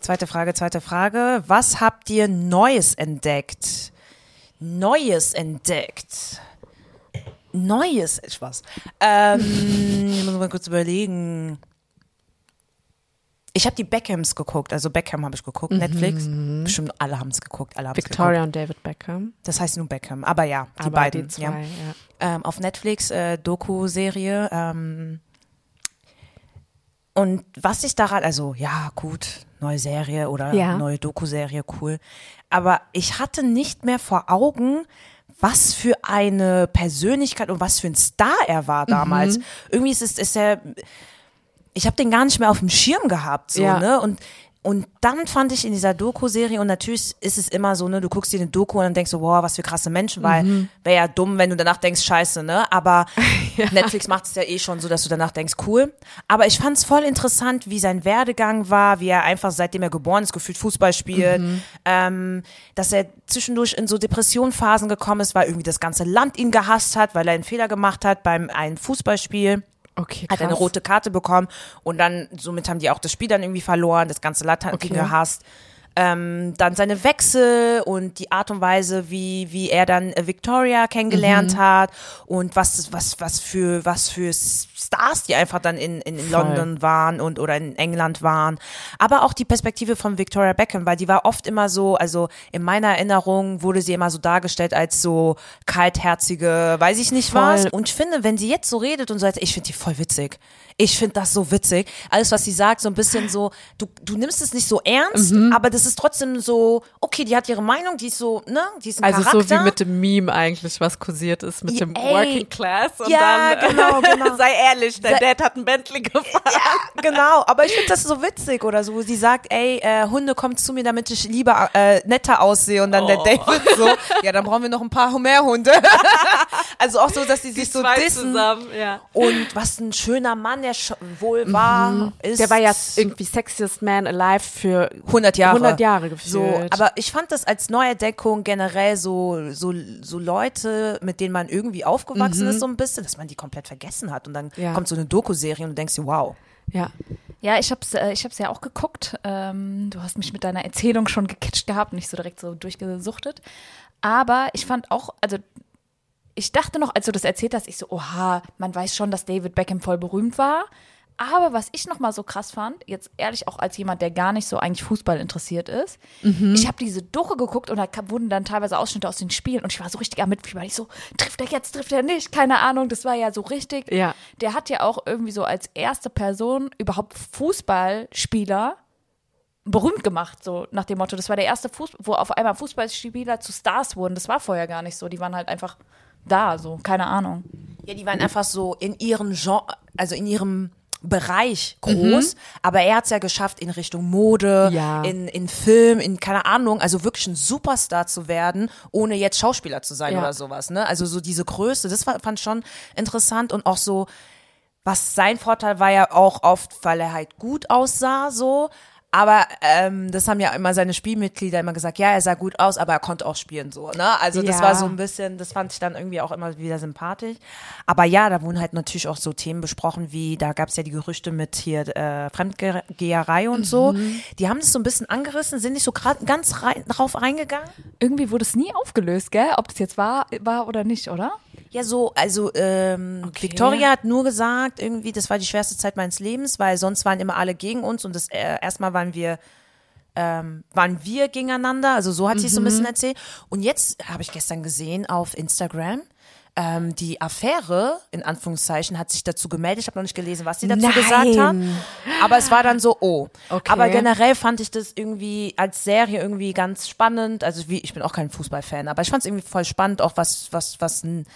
Zweite Frage, zweite Frage. Was habt ihr Neues entdeckt? Neues entdeckt. Neues, Spaß. Ähm, <laughs> ich muss mal kurz überlegen. Ich habe die Beckhams geguckt, also Beckham habe ich geguckt, Netflix. Bestimmt alle haben es geguckt, alle haben es geguckt. Victoria und David Beckham. Das heißt nur Beckham, aber ja, die Aber beiden. die zwei, ja. ja. Ähm, auf Netflix äh, Doku-Serie. Ähm, und was ich daran, also ja, gut, neue Serie oder Ja. neue Doku-Serie, cool. Aber ich hatte nicht mehr vor Augen, was für eine Persönlichkeit und was für ein Star er war damals. Mhm. Irgendwie ist es, ist er, ich habe den gar nicht mehr auf dem Schirm gehabt, so, Ja. ne? Und und dann fand ich in dieser Doku-Serie, und natürlich ist es immer so, ne, du guckst dir eine Doku und dann denkst du, wow, was für krasse Menschen, weil Mhm. wäre ja dumm, wenn du danach denkst, scheiße, ne? Aber <laughs> Netflix macht es ja eh schon so, dass du danach denkst, cool. Aber ich fand es voll interessant, wie sein Werdegang war, wie er einfach, seitdem er geboren ist, gefühlt Fußball spielt, Mhm. ähm, dass er zwischendurch in so Depressionsphasen gekommen ist, weil irgendwie das ganze Land ihn gehasst hat, weil er einen Fehler gemacht hat beim einem Fußballspiel Okay, hat eine krass. rote Karte bekommen und dann somit haben die auch das Spiel dann irgendwie verloren, das ganze Land hat ihn Okay. gehasst. Ähm, dann seine Wechsel und die Art und Weise, wie, wie er dann äh, Victoria kennengelernt Mhm. hat und was, was, was für, was für Stars die einfach dann in, in. London waren und oder in England waren. Aber auch die Perspektive von Victoria Beckham, weil die war oft immer so, also in meiner Erinnerung wurde sie immer so dargestellt als so kaltherzige, weiß ich nicht Voll. was. Und ich finde, wenn sie jetzt so redet und so, ich finde die voll witzig. Ich finde das so witzig. Alles, was sie sagt, so ein bisschen so, du, du nimmst es nicht so ernst, Mhm. aber das ist trotzdem so, okay, die hat ihre Meinung, die ist so, ne, die ist ein Also Charakter. so wie mit dem Meme eigentlich, was kursiert ist, mit Ja, dem ey. Working Class und Ja, dann genau, <laughs> genau. sei ehrlich, dein Sei- Dad hat ein Bentley gefahren. <laughs> Genau, aber ich finde das so witzig oder so, wo sie sagt, ey, äh, Hunde, kommt zu mir, damit ich lieber äh, netter aussehe und dann der Oh. David so, ja, dann brauchen wir noch ein paar mehr Hunde. <laughs> also auch so, dass sie sich so dissen. zusammen, ja. Und was ein schöner Mann der wohl war, ist. Mhm. Der war ja irgendwie Sexiest Man Alive für 100 Jahre. 100 Jahre gefühlt. So, aber ich fand das als Neuentdeckung generell so, so, so Leute, mit denen man irgendwie aufgewachsen ist, so ein bisschen, dass man die komplett vergessen hat. Und dann Mhm. Ja. kommt so eine Doku-Serie und du denkst dir, wow. ja. Ja, ich hab's, äh, ich hab's ja auch geguckt. Ähm, du hast mich mit deiner Erzählung schon gecatcht gehabt, nicht so direkt so durchgesuchtet. Aber ich fand auch, also ich dachte noch, als du das erzählt hast, ich so, oha, man weiß schon, dass David Beckham voll berühmt war. Aber was ich noch mal so krass fand, jetzt ehrlich auch als jemand, der gar nicht so eigentlich Fußball interessiert ist, ich habe diese Doku geguckt und da wurden dann teilweise Ausschnitte aus den Spielen und ich war so richtig am Mitfiebern. Ich so, trifft er jetzt, trifft er nicht? Keine Ahnung, das war ja so richtig. Ja. Der hat ja auch irgendwie so als erste Person überhaupt Fußballspieler berühmt gemacht, so nach dem Motto. Das war der erste Fußball, wo auf einmal Fußballspieler zu Stars wurden. Das war vorher gar nicht so. Die waren halt einfach da, so, keine Ahnung. Ja, die waren einfach so in ihrem Genre, also in ihrem Bereich groß, aber er hat es ja geschafft, in Richtung Mode, Ja. in, in Film, in keine Ahnung, also wirklich ein Superstar zu werden, ohne jetzt Schauspieler zu sein Ja. oder sowas, ne? Also so diese Größe, das fand ich schon interessant und auch so, was sein Vorteil war ja auch oft, weil er halt gut aussah, so. Aber ähm, das haben ja immer seine Spielmitglieder immer gesagt, ja, er sah gut aus, aber er konnte auch spielen, so, ne? Also das Ja. war so ein bisschen, das fand ich dann irgendwie auch immer wieder sympathisch. Aber ja, da wurden halt natürlich auch so Themen besprochen, wie, da gab es ja die Gerüchte mit hier äh, Fremdgeherei und so. Mhm. Die haben das so ein bisschen angerissen, sind nicht so ganz rein, drauf reingegangen. Irgendwie wurde es nie aufgelöst, gell? Ob das jetzt war, war oder nicht, oder? Ja, so, also ähm, Victoria hat nur gesagt, irgendwie, das war die schwerste Zeit meines Lebens, weil sonst waren immer alle gegen uns und das äh, erstmal waren wir ähm, waren wir gegeneinander, also so hat sie es so ein bisschen erzählt. Und jetzt habe ich gestern gesehen auf Instagram, ähm, die Affäre, in Anführungszeichen, hat sich dazu gemeldet. Ich habe noch nicht gelesen, was sie dazu Nein. gesagt hat. Aber es war dann so, oh. Okay. Aber generell fand ich das irgendwie als Serie irgendwie ganz spannend. Also wie, ich bin auch kein Fußballfan, aber ich fand es irgendwie voll spannend, auch was, was, was ein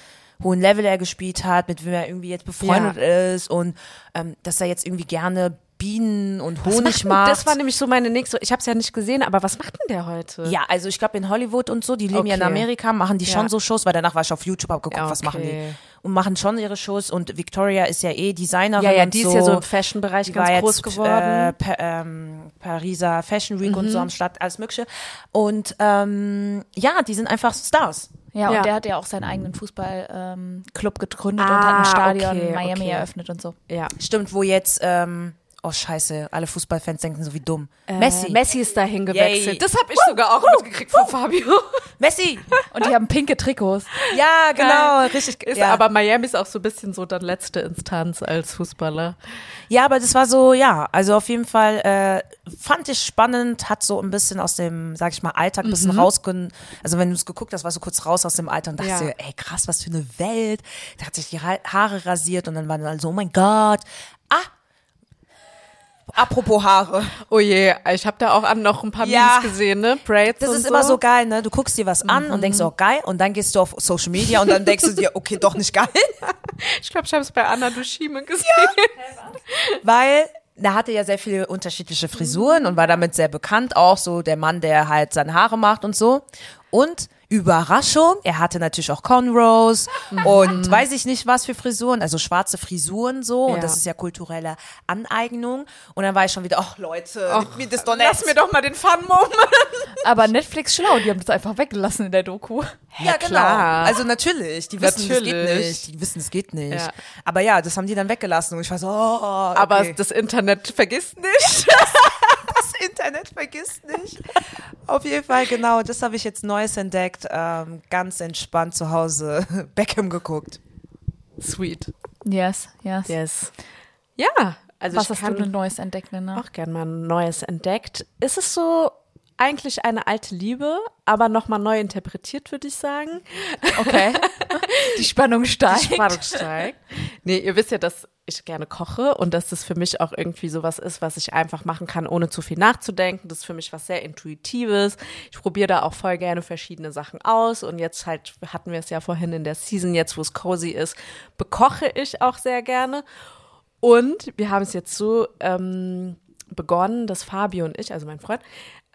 hohen Level er gespielt hat, mit wem er irgendwie jetzt befreundet ist und ähm, dass er jetzt irgendwie gerne Bienen und Was Honig macht denn- macht. Das war nämlich so meine nächste. Ich habe es ja nicht gesehen, aber was macht denn der heute? ja, also ich glaube in Hollywood und so, die leben ja in Okay. Amerika, machen die Ja. schon so Shows, weil danach war ich auf YouTube, hab geguckt, was machen die. Okay. Und machen schon ihre Shows und Victoria ist ja eh Designerin ja, ja, und die so. ist ja so im Fashion-Bereich ganz war groß jetzt, geworden. Mhm. Äh, pa ähm, Pariser Fashion Week und so am Start, alles Mögliche. Und ähm, ja, die sind einfach Stars. Ja, und Ja. der hat ja auch seinen eigenen Fußballclub ähm, gegründet Ah, und hat ein Stadion okay, in Miami okay. eröffnet und so. Ja. Stimmt, wo jetzt, ähm, oh scheiße, alle Fußballfans denken so wie dumm. Messi. Äh, Messi ist dahin gewechselt. Yay. Das habe ich sogar auch mitgekriegt von Fabio. Messi! Und die haben pinke Trikots. Ja, genau, richtig. Ist ja. aber Miami ist auch so ein bisschen so dann letzte Instanz als Fußballer. Ja, aber das war so, ja, also auf jeden Fall äh, fand ich spannend, hat so ein bisschen aus dem, sag ich mal, Alltag ein bisschen rausgenommen. Also wenn du es geguckt hast, war so kurz raus aus dem Alltag und dachte Ja. dir, ey krass, was für eine Welt. Der hat sich die Ha- Haare rasiert und dann waren dann so, oh mein Gott. Apropos Haare. Oh je, ich habe da auch an noch ein paar Ja. Memes gesehen, ne? Braids Das ist immer so geil, ne? Du guckst dir was an und denkst, oh geil, und dann gehst du auf Social Media und dann denkst du dir, okay, doch nicht geil. <laughs> Ich glaube, ich habe es bei Anna Dushime gesehen. <laughs> weil er hatte ja sehr viele unterschiedliche Frisuren und war damit sehr bekannt, auch so der Mann, der halt seine Haare macht und so. Und Überraschung, er hatte natürlich auch Cornrows und weiß ich nicht was für Frisuren, also schwarze Frisuren so Ja. und das ist ja kulturelle Aneignung und dann war ich schon wieder, ach Leute, mir das doch nicht. Lass mir doch mal den Fun-Moment. Aber Netflix schlau, die haben das einfach weggelassen in der Doku. Ja, genau. klar. Also natürlich, die wissen, es geht nicht. Die wissen, es geht nicht. Ja. Aber ja, das haben die dann weggelassen und ich war so, oh, okay. Aber das Internet vergisst nicht. <laughs> das Internet vergisst nicht. Auf jeden Fall, genau, das habe ich jetzt Neues entdeckt. Ähm, ganz entspannt zu Hause <laughs> Beckham geguckt. Sweet. Yes, yes. Yes. Ja, also Was ich hast kann du denn Neues entdeckt, Linda? auch gern mal ein Neues entdeckt. Ist es so eigentlich eine alte Liebe, aber nochmal neu interpretiert, würde ich sagen. Okay. <laughs> Die Spannung steigt. Die Spannung steigt. Nee, ihr wisst ja, dass ich gerne koche und dass das für mich auch irgendwie sowas ist, was ich einfach machen kann, ohne zu viel nachzudenken. Das ist für mich was sehr Intuitives. Ich probiere da auch voll gerne verschiedene Sachen aus und jetzt halt hatten wir es ja vorhin in der Season, jetzt wo es cozy ist, bekoche ich auch sehr gerne. Und wir haben es jetzt so ähm, begonnen, dass Fabio und ich, also mein Freund,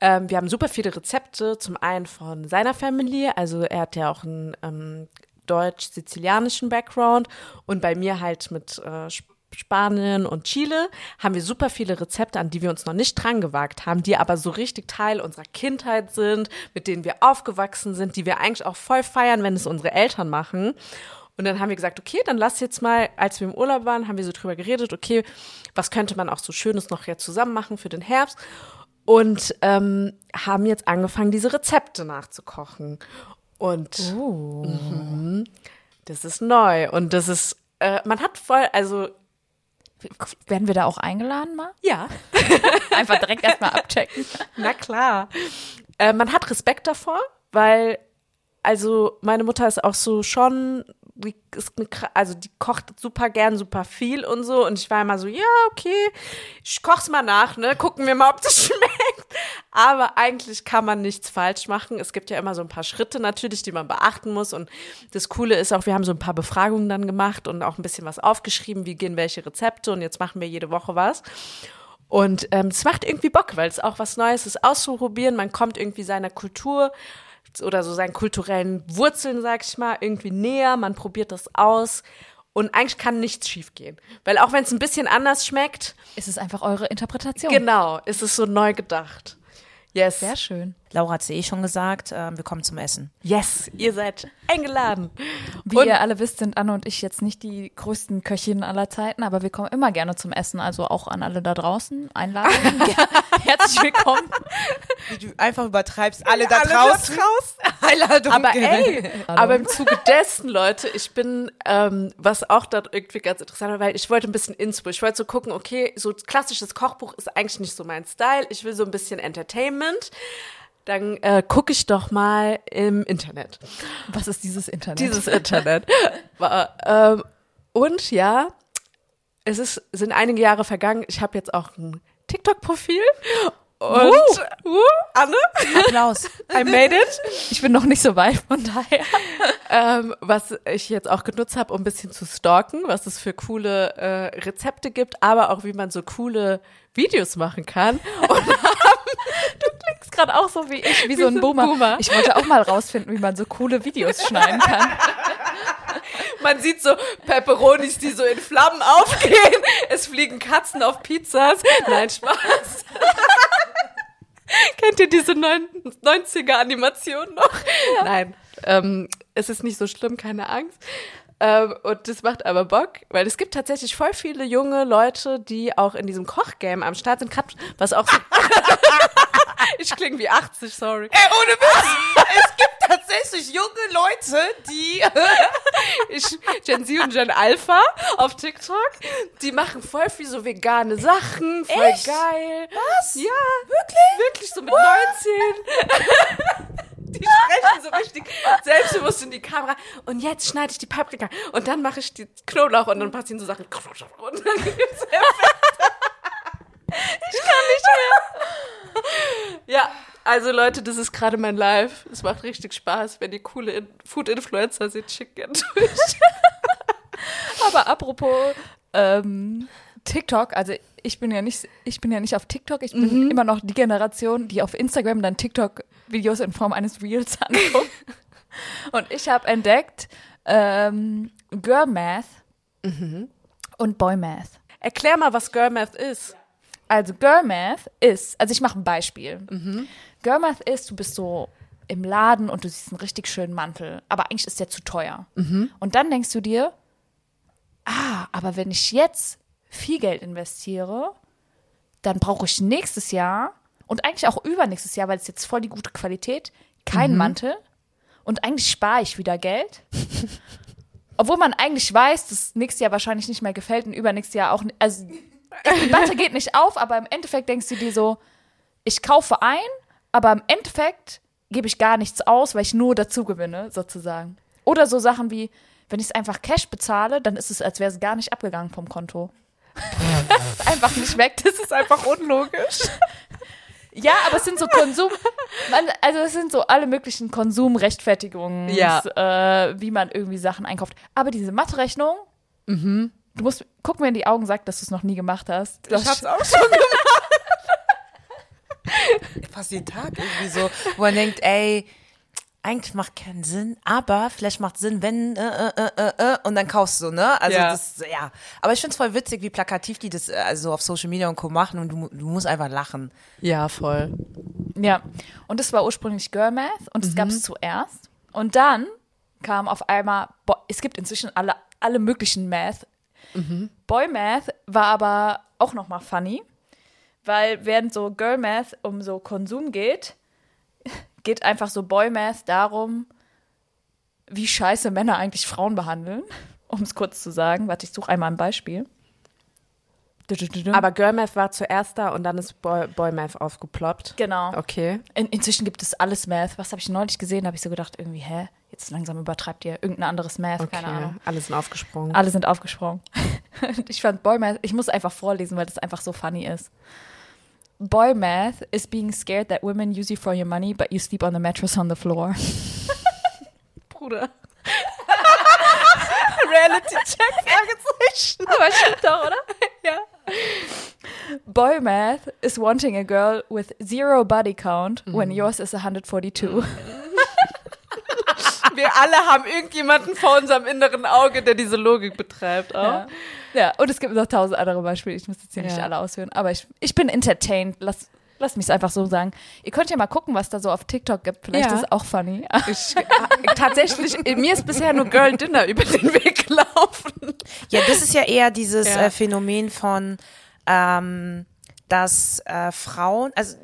ähm, wir haben super viele Rezepte, zum einen von seiner Familie, also er hat ja auch einen ähm, deutsch-sizilianischen Background und bei mir halt mit äh, Sp- Spanien und Chile haben wir super viele Rezepte, an die wir uns noch nicht dran gewagt haben, die aber so richtig Teil unserer Kindheit sind, mit denen wir aufgewachsen sind, die wir eigentlich auch voll feiern, wenn es unsere Eltern machen. Und dann haben wir gesagt, okay, dann lass jetzt mal, als wir im Urlaub waren, haben wir so drüber geredet, okay, was könnte man auch so Schönes noch jetzt zusammen machen für den Herbst? Und ähm, haben jetzt angefangen, diese Rezepte nachzukochen. Und mhm, das ist neu. Und das ist, äh, man hat voll, also Werden wir da auch eingeladen mal? ja, <laughs> Einfach direkt erstmal abchecken. Na klar. Äh, man hat Respekt davor, weil, also meine Mutter ist auch so schon, die ist eine, also die kocht super gern, super viel und so. Und ich war immer so, ja, okay, ich koch's mal nach, ne? Gucken wir mal, ob das <laughs> schmeckt. Aber eigentlich kann man nichts falsch machen. Es gibt ja immer so ein paar Schritte natürlich, die man beachten muss. Und das Coole ist auch, wir haben so ein paar Befragungen dann gemacht und auch ein bisschen was aufgeschrieben, wie gehen welche Rezepte. Und jetzt machen wir jede Woche was. Und ähm, es macht irgendwie Bock, weil es auch was Neues ist auszuprobieren. Man kommt irgendwie seiner Kultur oder so seinen kulturellen Wurzeln, sag ich mal, irgendwie näher. Man probiert das aus. Und eigentlich kann nichts schiefgehen. Weil auch wenn es ein bisschen anders schmeckt, Ist es einfach eure Interpretation? genau, ist es so neu gedacht. Yes. Sehr schön. Laura hat es eh schon gesagt, ähm, wir kommen zum Essen. Yes, ihr seid eingeladen. Wie Und- ihr alle wisst, sind Anne und ich jetzt nicht die größten Köchinnen aller Zeiten, aber wir kommen immer gerne zum Essen. Also auch an alle da draußen. Einladung. <laughs> Herzlich willkommen. Wie du einfach übertreibst, alle da Alle da draußen. Einladung. Aber ey, aber im Zuge dessen, Leute, ich bin, ähm, was auch dort irgendwie ganz interessant war, weil ich wollte ein bisschen Inspo. Ich wollte so gucken, okay, so klassisches Kochbuch ist eigentlich nicht so mein Style. Ich will so ein bisschen Entertainment. Dann äh, gucke ich doch mal im Internet. Was ist dieses Internet? Dieses Internet. <laughs> Ähm, und ja, es ist, sind einige Jahre vergangen. Ich habe jetzt auch ein TikTok-Profil. Und uh, Anne, Applaus. I made it. Ich bin noch nicht so weit, von daher. ähm, was ich jetzt auch genutzt habe, um ein bisschen zu stalken, was es für coole äh, Rezepte gibt, aber auch wie man so coole Videos machen kann. Und <laughs> Ist gerade auch so wie ich, wie, so ein so ein Boomer. Boomer. Ich wollte auch mal rausfinden, wie man so coole Videos schneiden kann. man sieht so Pepperonis, die so in Flammen aufgehen. Es fliegen Katzen auf Pizzas. Nein, Spaß. Kennt ihr diese neun- 90er-Animation noch? Nein. Ähm, es ist nicht so schlimm, keine Angst. Ähm, und das macht aber Bock, weil es gibt tatsächlich voll viele junge Leute, die auch in diesem Kochgame am Start sind, grad, was auch so <laughs> Ich klinge wie 80, sorry. Ey, ohne Witz. es gibt tatsächlich junge Leute, die <laughs> ich, Gen Z und Gen Alpha auf TikTok, die machen voll viel so vegane Sachen, voll Echt? geil. Was? Ja, Wirklich? wirklich so mit 19. <laughs> Die sprechen so richtig selbstbewusst in die Kamera. Und jetzt schneide ich die Paprika. Und dann mache ich die Knoblauch und dann passieren so Sachen. Und dann gibt's Effekte. <laughs> Ich kann nicht mehr. Ja, also Leute, das ist gerade mein Live. Es macht richtig Spaß. Wenn ihr coole In Food-Influencer seht, schickt gerne durch. <laughs> Aber apropos ähm, TikTok, also ich bin ja nicht, ich bin ja nicht auf TikTok, ich bin immer noch die Generation, die auf Instagram dann TikTok-Videos in Form eines Reels <laughs> anguckt. Und ich habe entdeckt ähm, Girl Math und Boy Math. Erklär mal, was Girl Math ist. Also Girl Math ist, also ich mache ein Beispiel. Girl Math ist, du bist so im Laden und du siehst einen richtig schönen Mantel, aber eigentlich ist der zu teuer. Und dann denkst du dir, ah, aber wenn ich jetzt viel Geld investiere, dann brauche ich nächstes Jahr und eigentlich auch übernächstes Jahr, weil es jetzt voll die gute Qualität, keinen Mantel und eigentlich spare ich wieder Geld. <laughs> Obwohl man eigentlich weiß, dass nächstes Jahr wahrscheinlich nicht mehr gefällt und übernächstes Jahr auch nicht. Also die Debatte geht nicht auf, aber im Endeffekt denkst du dir so, ich kaufe ein, aber im Endeffekt gebe ich gar nichts aus, weil ich nur dazu gewinne, sozusagen. Oder so Sachen wie, wenn ich es einfach Cash bezahle, dann ist es, als wäre es gar nicht abgegangen vom Konto. Ist <laughs> einfach nicht weg, das ist einfach unlogisch. Ja, aber es sind so Konsum, man, also es sind so alle möglichen Konsumrechtfertigungen, Ja. äh, wie man irgendwie Sachen einkauft. Aber diese Mathe-Rechnung, du musst, guck mir in die Augen, sag, dass du es noch nie gemacht hast. Das hab's auch <laughs> schon gemacht. Fast jeden Tag irgendwie so, wo man denkt, ey, eigentlich macht keinen Sinn, aber vielleicht macht Sinn, wenn, äh, äh, äh, äh, und dann kaufst du, ne? Also Ja. das, ja. Aber ich find's voll witzig, wie plakativ die das äh, also auf Social Media und Co. machen und du, du musst einfach lachen. Ja, voll. Ja, und das war ursprünglich Girl Math und das gab es zuerst. Und dann kam auf einmal, Bo es gibt inzwischen alle, alle möglichen Math. Boy Math war aber auch nochmal funny, weil während so Girl Math um so Konsum geht, geht einfach so Boy Math darum, wie scheiße Männer eigentlich Frauen behandeln. <laughs> Um es kurz zu sagen. Warte, ich suche einmal ein Beispiel. Aber Girl Math war zuerst da und dann ist Boy, Boy Math aufgeploppt. genau. Okay. In, inzwischen gibt es alles Math. Was habe ich neulich gesehen? Da habe ich so gedacht, irgendwie, hä? Jetzt langsam übertreibt ihr irgendein anderes Math, Okay. keine Ahnung. Alle sind aufgesprungen. Alle sind aufgesprungen. <laughs> ich fand Boy Math, ich muss einfach vorlesen, weil das einfach so funny ist. Boy Math is being scared that women use you for your money, but you sleep on the mattress on the floor. <laughs> Bruder. <laughs> Reality Check, <laughs> Fragezeichen. Aber stimmt doch, oder? Ja. Boy Math is wanting a girl with zero body count when yours is 142. Wir alle haben irgendjemanden vor unserem inneren Auge, der diese Logik betreibt. Auch. Ja. Ja, und es gibt noch tausend andere Beispiele. Ich muss jetzt hier nicht Ja. alle ausführen, aber ich, ich bin entertained. Lass, lass mich es einfach so sagen. Ihr könnt ja mal gucken, was da so auf TikTok gibt. Vielleicht Ja. ist es auch funny. <laughs> Ich, tatsächlich, mir ist bisher nur Girl Dinner <laughs> über den Weg gelaufen. Ja, das ist ja eher dieses Ja. äh, Phänomen von, ähm, dass äh, Frauen, also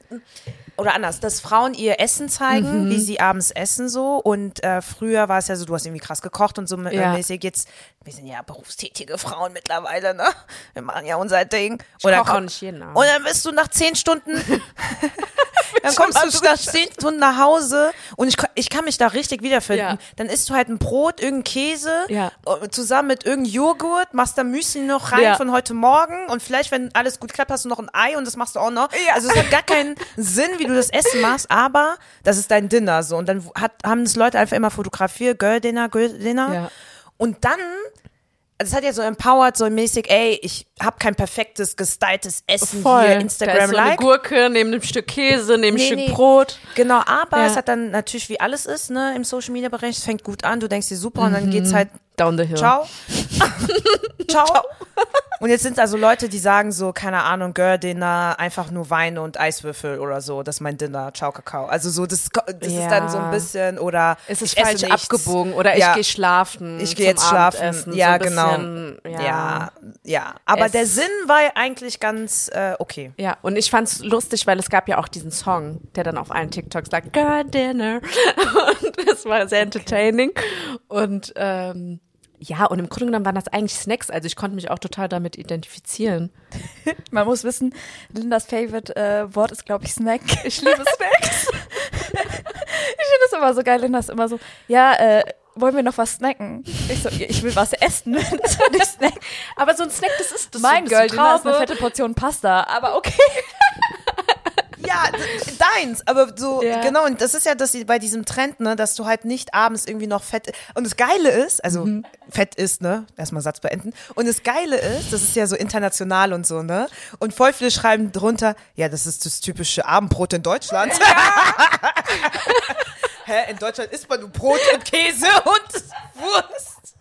oder anders, dass Frauen ihr Essen zeigen, wie sie abends essen so. Und äh, früher war es ja so, du hast irgendwie krass gekocht und so äh, Ja. mäßig. Jetzt, wir sind ja berufstätige Frauen mittlerweile, ne? Wir machen ja unser Ding. Ich dann koche auch nicht jeden Abend. Und dann bist du nach zehn Stunden, <laughs> dann kommst du nach zehn Stunden nach Hause und ich, ich kann mich da richtig wiederfinden. Ja. Dann isst du halt ein Brot, irgendein Käse, Ja. äh, zusammen mit irgendeinem Joghurt, machst da Müsli noch rein Ja. von heute Morgen und vielleicht, wenn alles gut klappt, hast du noch ein Ei und das machst du auch noch. Also es hat gar keinen <laughs> Sinn, wie du das Essen machst, aber das ist dein Dinner so. Und dann hat, haben das Leute einfach immer fotografiert, Girl Dinner, Girl Dinner. Und dann, also es hat ja so empowered, so mäßig, ey, ich habe kein perfektes, gestyltes Essen hier, da ist so eine. Gurke neben einem Stück Käse, neben Nee, einem Stück nee. Brot. Genau, aber Ja. es hat dann natürlich wie alles ist, ne, im Social Media Bereich, es fängt gut an, du denkst dir super und dann geht's halt Down the hill. ciao. <laughs> ciao. Und jetzt sind also Leute, die sagen so, keine Ahnung, Girl Dinner, einfach nur Wein und Eiswürfel oder so, das ist mein Dinner, ciao Kakao. Also so, das, das Ja. ist dann so ein bisschen, oder Es ist falsch nichts. abgebogen oder ich Ja. gehe schlafen. Ich gehe jetzt schlafen. Ja, so genau. bisschen, Ja, ja. ja. Aber Es- der Sinn war eigentlich ganz äh, okay. Ja, und ich fand's lustig, weil es gab ja auch diesen Song, der dann auf allen TikToks sagt, Girl Dinner. <laughs> Und das war sehr entertaining. Und ähm, ja, und im Grunde genommen waren das eigentlich Snacks, also ich konnte mich auch total damit identifizieren. <laughs> Man muss wissen, Lindas Favorite äh, Wort ist, glaube ich, Snack. Ich liebe Snacks. <laughs> ich finde das immer so geil. Linda ist immer so, ja, äh, wollen wir noch was snacken? Ich so, ich will was essen. Aber so ein Snack, das ist das Mein so Girl, ist eine Traube. fette Portion Pasta, aber okay. <laughs> Ja, deins, aber so, Ja. genau, und das ist ja das bei diesem Trend, ne, dass du halt nicht abends irgendwie noch Fett, und das Geile ist, also Mhm. Fett ist, ne, erstmal Satz beenden, und das Geile ist, das ist ja so international und so, ne, und voll viele schreiben drunter, ja, das ist das typische Abendbrot in Deutschland. <laughs> Hä, in Deutschland isst man nur Brot und Käse und Wurst.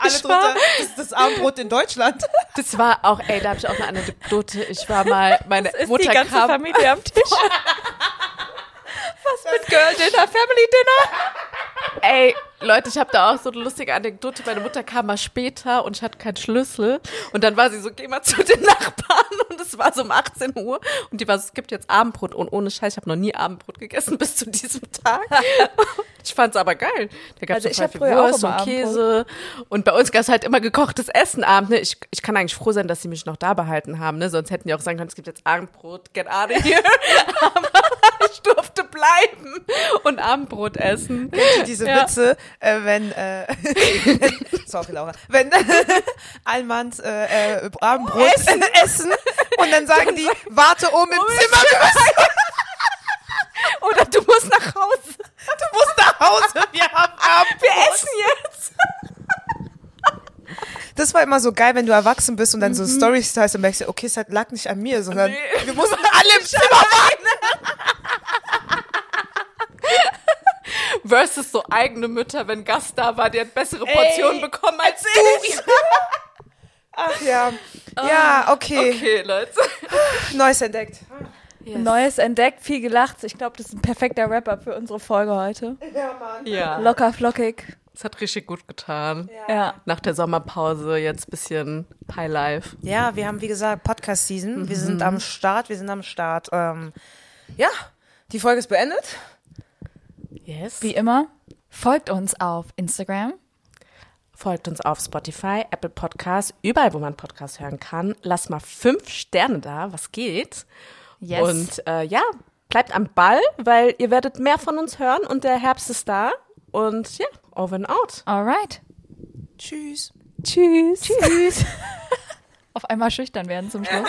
Alle drunter, das ist das Abendbrot in Deutschland. <laughs> Das war auch, ey, da habe ich auch eine Anekdote. Ich war mal, <laughs> meine Mutter die ganze kam, Familie am Tisch. <laughs> was mit Girl Dinner, Family Dinner? Ey, Leute, ich habe da auch so eine lustige Anekdote. Meine Mutter kam mal später und ich hatte keinen Schlüssel. Und dann war sie so, geh mal zu den Nachbarn. Und es war so um 18 Uhr. Und die war so, es gibt jetzt Abendbrot. Und ohne Scheiß, ich habe noch nie Abendbrot gegessen <laughs> bis zu diesem Tag. <laughs> ich fand's aber geil. Da gab's Also so ich voll hab viel früher auch Wurst immer und Käse. Und bei uns gab's halt immer gekochtes Essen abend. Ne? Ich, ich kann eigentlich froh sein, dass sie mich noch da behalten haben. Ne? Sonst hätten die auch sagen können, es gibt jetzt Abendbrot, get out of <laughs> here. aber ich durfte bleiben und Abendbrot essen. diese Ja. Witze, äh, wenn, äh, <laughs> sorry Laura, wenn <laughs> Allmanns äh, äh, Abendbrot essen. <laughs> essen und dann sagen die, warte oben im Zimmer, Oder du musst nach Hause. du musst nach Hause, wir haben Abendbrot. Wir essen jetzt. Das war immer so geil, wenn du erwachsen bist und dann so Storys teilst und merkst, okay, es lag nicht an mir, sondern Nee. wir mussten alle im Zimmer weinen. Versus so eigene Mütter, wenn Gast da war, der hat bessere Portionen bekommen als ich. <laughs> Ach ja, ja, okay, Okay, Leute. <laughs> Neues entdeckt. Neues entdeckt, viel gelacht. Ich glaube, das ist ein perfekter Rapper für unsere Folge heute. Ja. Locker, flockig. Das hat richtig gut getan. Ja. Nach der Sommerpause jetzt bisschen Highlife. Ja, wir haben, wie gesagt, Podcast-Season. Wir sind am Start, wir sind am Start. Ähm, ja, die Folge ist beendet. Yes. Wie immer, folgt uns auf Instagram. Folgt uns auf Spotify, Apple Podcasts, überall, wo man Podcasts hören kann. Lasst mal fünf Sterne da, was geht. Yes. Und äh, ja, bleibt am Ball, weil ihr werdet mehr von uns hören und der Herbst ist da. Und ja, over and out. Alright. Tschüss. Tschüss. Tschüss. <laughs> <laughs> auf einmal schüchtern werden zum Schluss. <laughs>